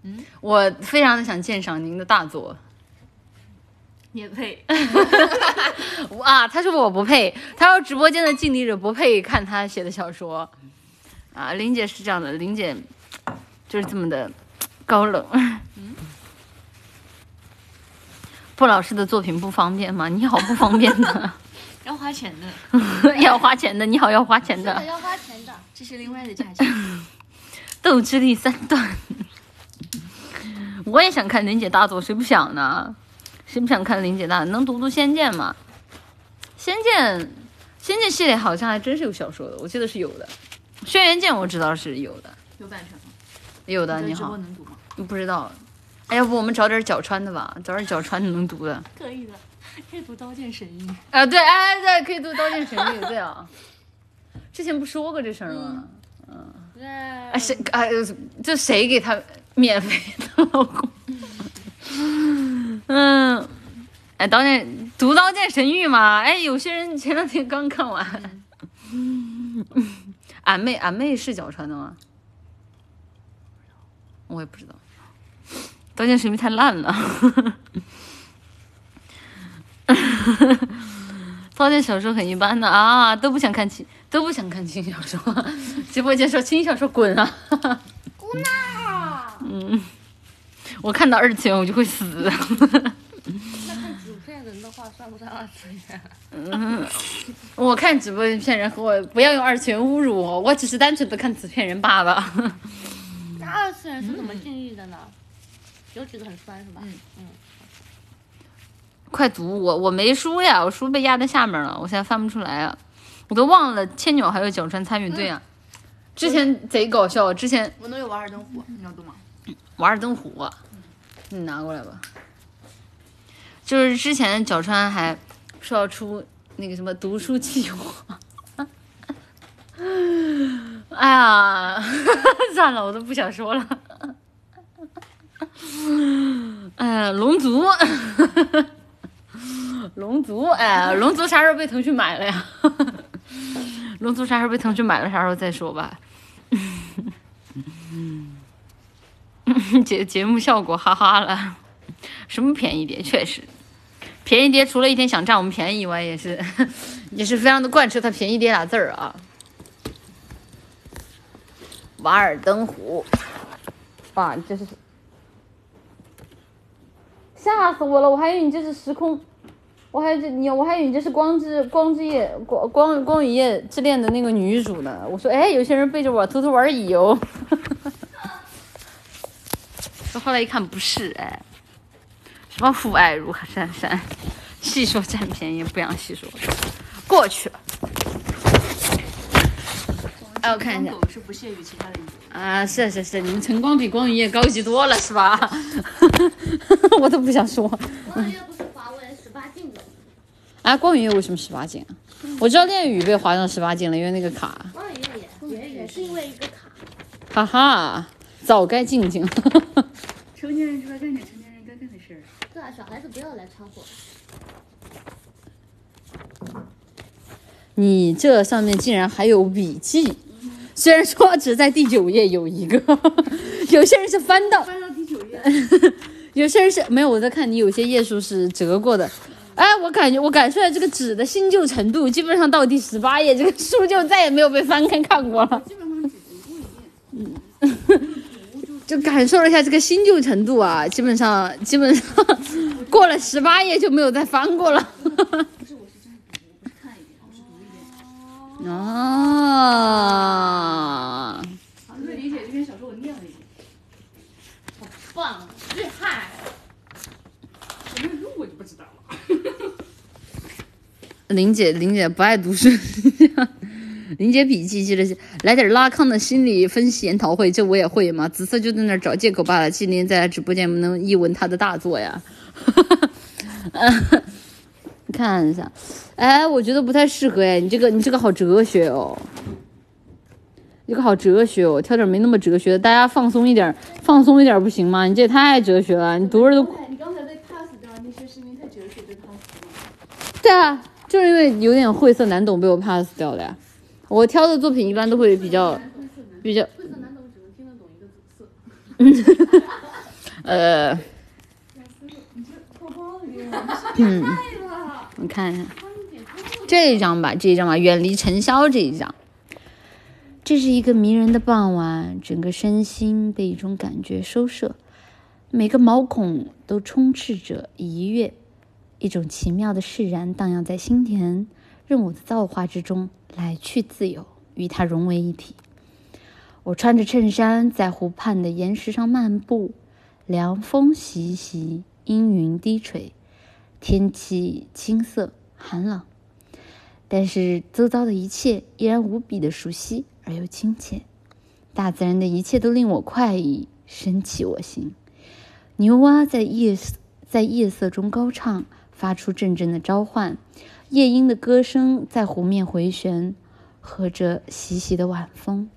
嗯，我非常的想鉴赏您的大作。你也配？啊，他说我不配，他说直播间的尽力者不配看他写的小说。啊，林姐是这样的，林姐就是这么的高冷。嗯布老师的作品不方便吗？你好，不方便的，要花钱的，要花钱的。你好，要花钱的，的。要花钱的。这是另外的价钱。斗智力三段。我也想看林姐大作，谁不想呢？谁不想看林姐大？能读读《仙剑》吗？《仙剑》《仙剑》系列好像还真是有小说的，我记得是有的。《轩辕剑》我知道是有的，有版权吗？有的。你好这直播，能读吗？不知道。哎，要不我们找点角川的吧？找点角川的能读的。可以的，可以读《刀剑神域》。啊，对，哎，对，可以读《刀剑神域》，对啊。之前不说过这事儿吗？对，哎，谁哎，这谁给他免费的老公？嗯，哎，刀剑读《刀剑神域》嘛，哎，有些人前两天刚看完。俺妹，俺妹是脚穿的吗？我也不知道，《刀剑神域》太烂了。刀剑小说很一般的啊，都不想看轻，都不想看轻小说。直播间说轻小说滚啊！姑娜，我看到二次元我就会死。那看纸片人的话，算不算二次元？我看直播骗人和我不要用二次元侮辱我，我只是单纯的看纸片人罢了。那二次元是怎么定义的呢？有几个很酸是吧？嗯嗯快读我我没书呀，我书被压在下面了，我现在翻不出来啊，我都忘了千鸟还有角川参与队啊。之前贼搞笑，之前我能有《瓦尔登湖》，你要读吗？瓦尔登湖啊，你拿过来吧。就是之前角川还说要出那个什么读书计划，哎呀，算了，我都不想说了。哎呀，龙族，龙族，哎，龙族啥时候被腾讯买了呀？龙族啥时候被腾讯买了，啥时候再说吧。节节目效果，哈哈了。什么便宜碟？确实，便宜碟除了一天想占我们便宜以外，也是 也是非常的贯彻他便宜碟俩字儿啊。瓦尔登湖，哇，这是吓死我了！我还以为你这是时空，我还这你我还以为你这是光之光之夜光光光与夜之恋的那个女主呢。我说，哎，有些人背着我偷偷玩乙游。后来一看不是，哎，什么父爱如山山，细说占便宜，不想细说，过去了。哎，我看一下狗是不屑于其他的鱼。啊，是是是，你们晨光比光与夜高级多了，是吧？我都不想说。光月不是华为十八禁的，啊，光与夜为什么十八禁啊？我知道恋与被划上十八禁了，因为那个卡。光月也也也是因为一个卡。哈哈，早该静静。成年人就该干点成年人该干的事儿。对啊，小孩子不要来掺和。你这上面竟然还有笔记，虽然说只在第九页有一个，有些人是翻到，翻到第九页，有些人是没有。我在看你有些页数是折过的，哎，我感觉我感受到这个纸的新旧程度，基本上到第十八页，这个书就再也没有被翻开看过了。基本上只读过一遍。就感受了一下这个新旧程度啊，基本上基本上 过了十八页就没有再翻过了。不是，我是真的，我看一遍，我是读一遍。啊，好，那理解这篇小说我念了一遍，好棒，厉害！有没有录我就不知道了。林姐，林姐不爱读书。林姐笔记记了些，来点拉康的心理分析研讨会，这我也会嘛。紫色就在那儿找借口罢了。今天在直播间能一闻他的大作呀。看一下，哎，我觉得不太适合哎，你这个你这个好哲学哦，这个好哲学哦，挑点没那么哲学的，大家放松一点，放松一点不行吗？你这也太哲学了，你读着都。你刚才被 pass 掉，那些视频太哲学被 pass 掉。对啊，就是因为有点晦涩难懂被我 pass 掉了呀。我挑的作品一般都会比较比较晦涩难懂，只能听得懂一个紫色。呃。嗯，太了，我看一下这一张吧，这一张吧，远离尘嚣这一张。这是一个迷人的傍晚，整个身心被一种感觉收摄，每个毛孔都充斥着愉悦，一种奇妙的释然荡漾在心田，任我的造化之中来去自由，与它融为一体。我穿着衬衫在湖畔的岩石上漫步，凉风习习，阴云低垂，天气青涩寒冷。但是周遭的一切依然无比的熟悉而又亲切，大自然的一切都令我快意，升起我心。牛蛙在夜在夜色中高唱，发出阵阵的召唤；夜莺的歌声在湖面回旋，和着习习的晚风。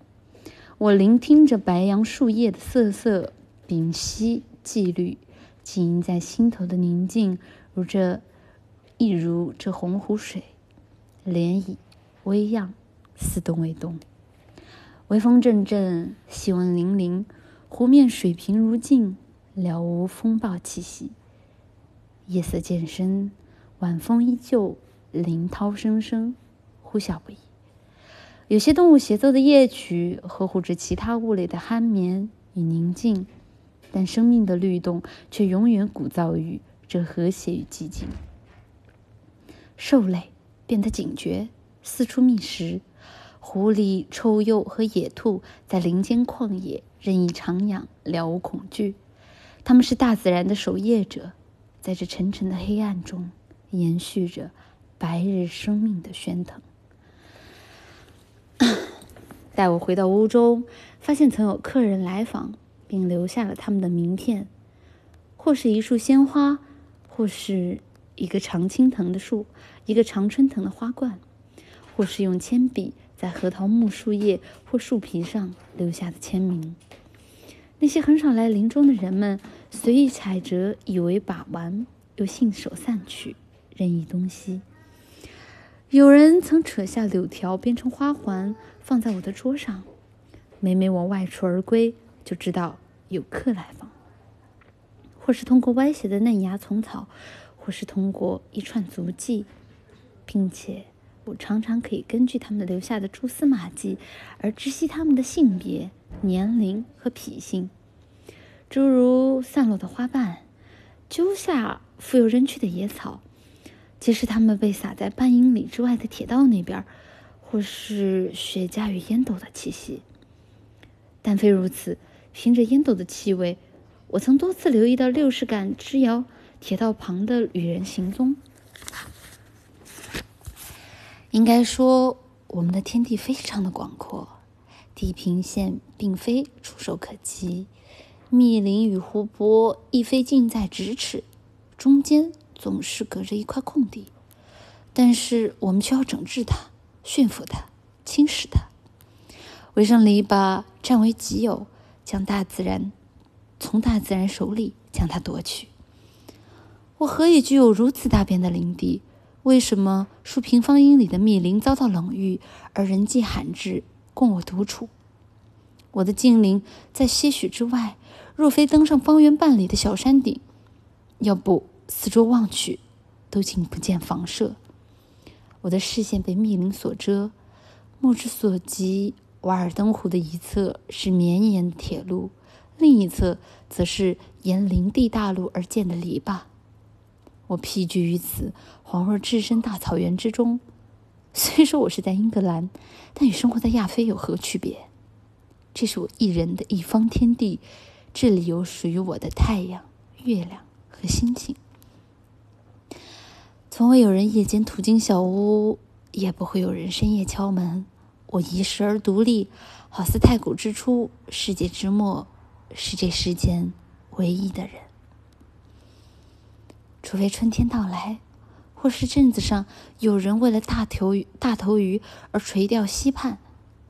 我聆听着白杨树叶的瑟瑟屏息寂虑，浸淫在心头的宁静，如这一如这洪湖水。涟漪微漾，似动未动。微风阵阵，细纹粼粼，湖面水平如镜，了无风暴气息。夜色渐深，晚风依旧，林涛声声，呼啸不已。有些动物协奏的夜曲，呵护着其他物类的酣眠与宁静，但生命的律动却永远鼓噪于这和谐与寂静。兽类。变得警觉，四处觅食。狐狸、臭鼬和野兔在林间旷野任意徜徉，了无恐惧。他们是大自然的守夜者，在这沉沉的黑暗中，延续着白日生命的喧腾。待我回到屋中，发现曾有客人来访，并留下了他们的名片，或是一束鲜花，或是一个常青藤的树。一个常春藤的花冠，或是用铅笔在核桃木树叶或树皮上留下的签名。那些很少来林中的人们，随意采折，以为把玩，又信手散去，任意东西。有人曾扯下柳条编成花环，放在我的桌上。每每我外出而归，就知道有客来访。或是通过歪斜的嫩芽丛草，或是通过一串足迹。并且，我常常可以根据他们留下的蛛丝马迹而知悉他们的性别、年龄和脾性。诸如散落的花瓣、揪下富有人去的野草，即使它们被撒在半英里之外的铁道那边，或是雪茄与烟斗的气息。但非如此，凭着烟斗的气味，我曾多次留意到六十杆之遥铁道旁的旅人行踪。应该说，我们的天地非常的广阔，地平线并非触手可及，密林与湖泊亦非近在咫尺，中间总是隔着一块空地。但是我们却要整治它、驯服它、侵蚀它，围上篱笆占为己有，将大自然从大自然手里将它夺取。我何以具有如此大片的林地？为什么数平方英里的密林遭到冷遇，而人迹罕至，供我独处？我的精灵在些许之外，若非登上方圆半里的小山顶，要不四周望去，都竟不见房舍。我的视线被密林所遮，目之所及，瓦尔登湖的一侧是绵延的铁路，另一侧则是沿林地大路而建的篱笆。我僻居于此，恍若置身大草原之中。虽说我是在英格兰，但与生活在亚非有何区别？这是我一人的一方天地，这里有属于我的太阳、月亮和星星。从未有人夜间途经小屋，也不会有人深夜敲门。我遗世而独立，好似太古之初，世界之末，是这世间唯一的人。除非春天到来，或是镇子上有人为了大头鱼、大头鱼而垂钓溪畔，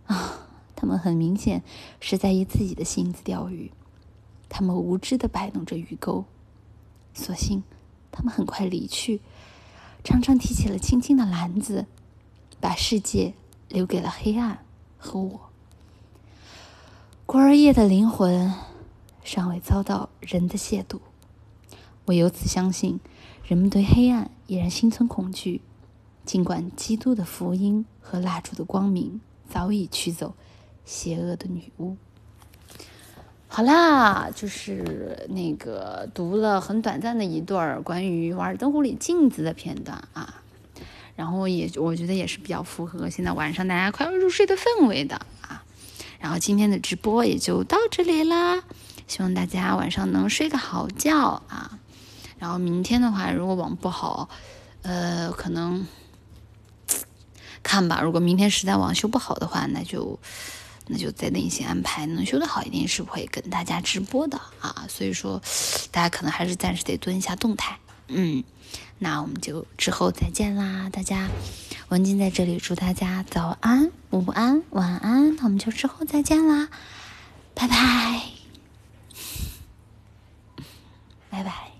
啊，他们很明显是在以自己的性子钓鱼。他们无知的摆弄着鱼钩，所幸他们很快离去，常常提起了青青的篮子，把世界留给了黑暗和我。孤儿夜的灵魂尚未遭到人的亵渎。我由此相信，人们对黑暗依然心存恐惧，尽管基督的福音和蜡烛的光明早已驱走邪恶的女巫。好啦，就是那个读了很短暂的一段关于《瓦尔登湖里镜子》的片段啊，然后也我觉得也是比较符合现在晚上大家快要入睡的氛围的啊。然后今天的直播也就到这里啦，希望大家晚上能睡个好觉啊。然后明天的话，如果网不好，呃，可能看吧。如果明天实在网修不好的话，那就。那就再另行安排，能修得好一定是会跟大家直播的啊，所以说大家可能还是暂时得蹲一下动态，嗯，那我们就之后再见啦，大家，文静在这里祝大家早安、午安、晚安，那我们就之后再见啦，拜拜，拜拜。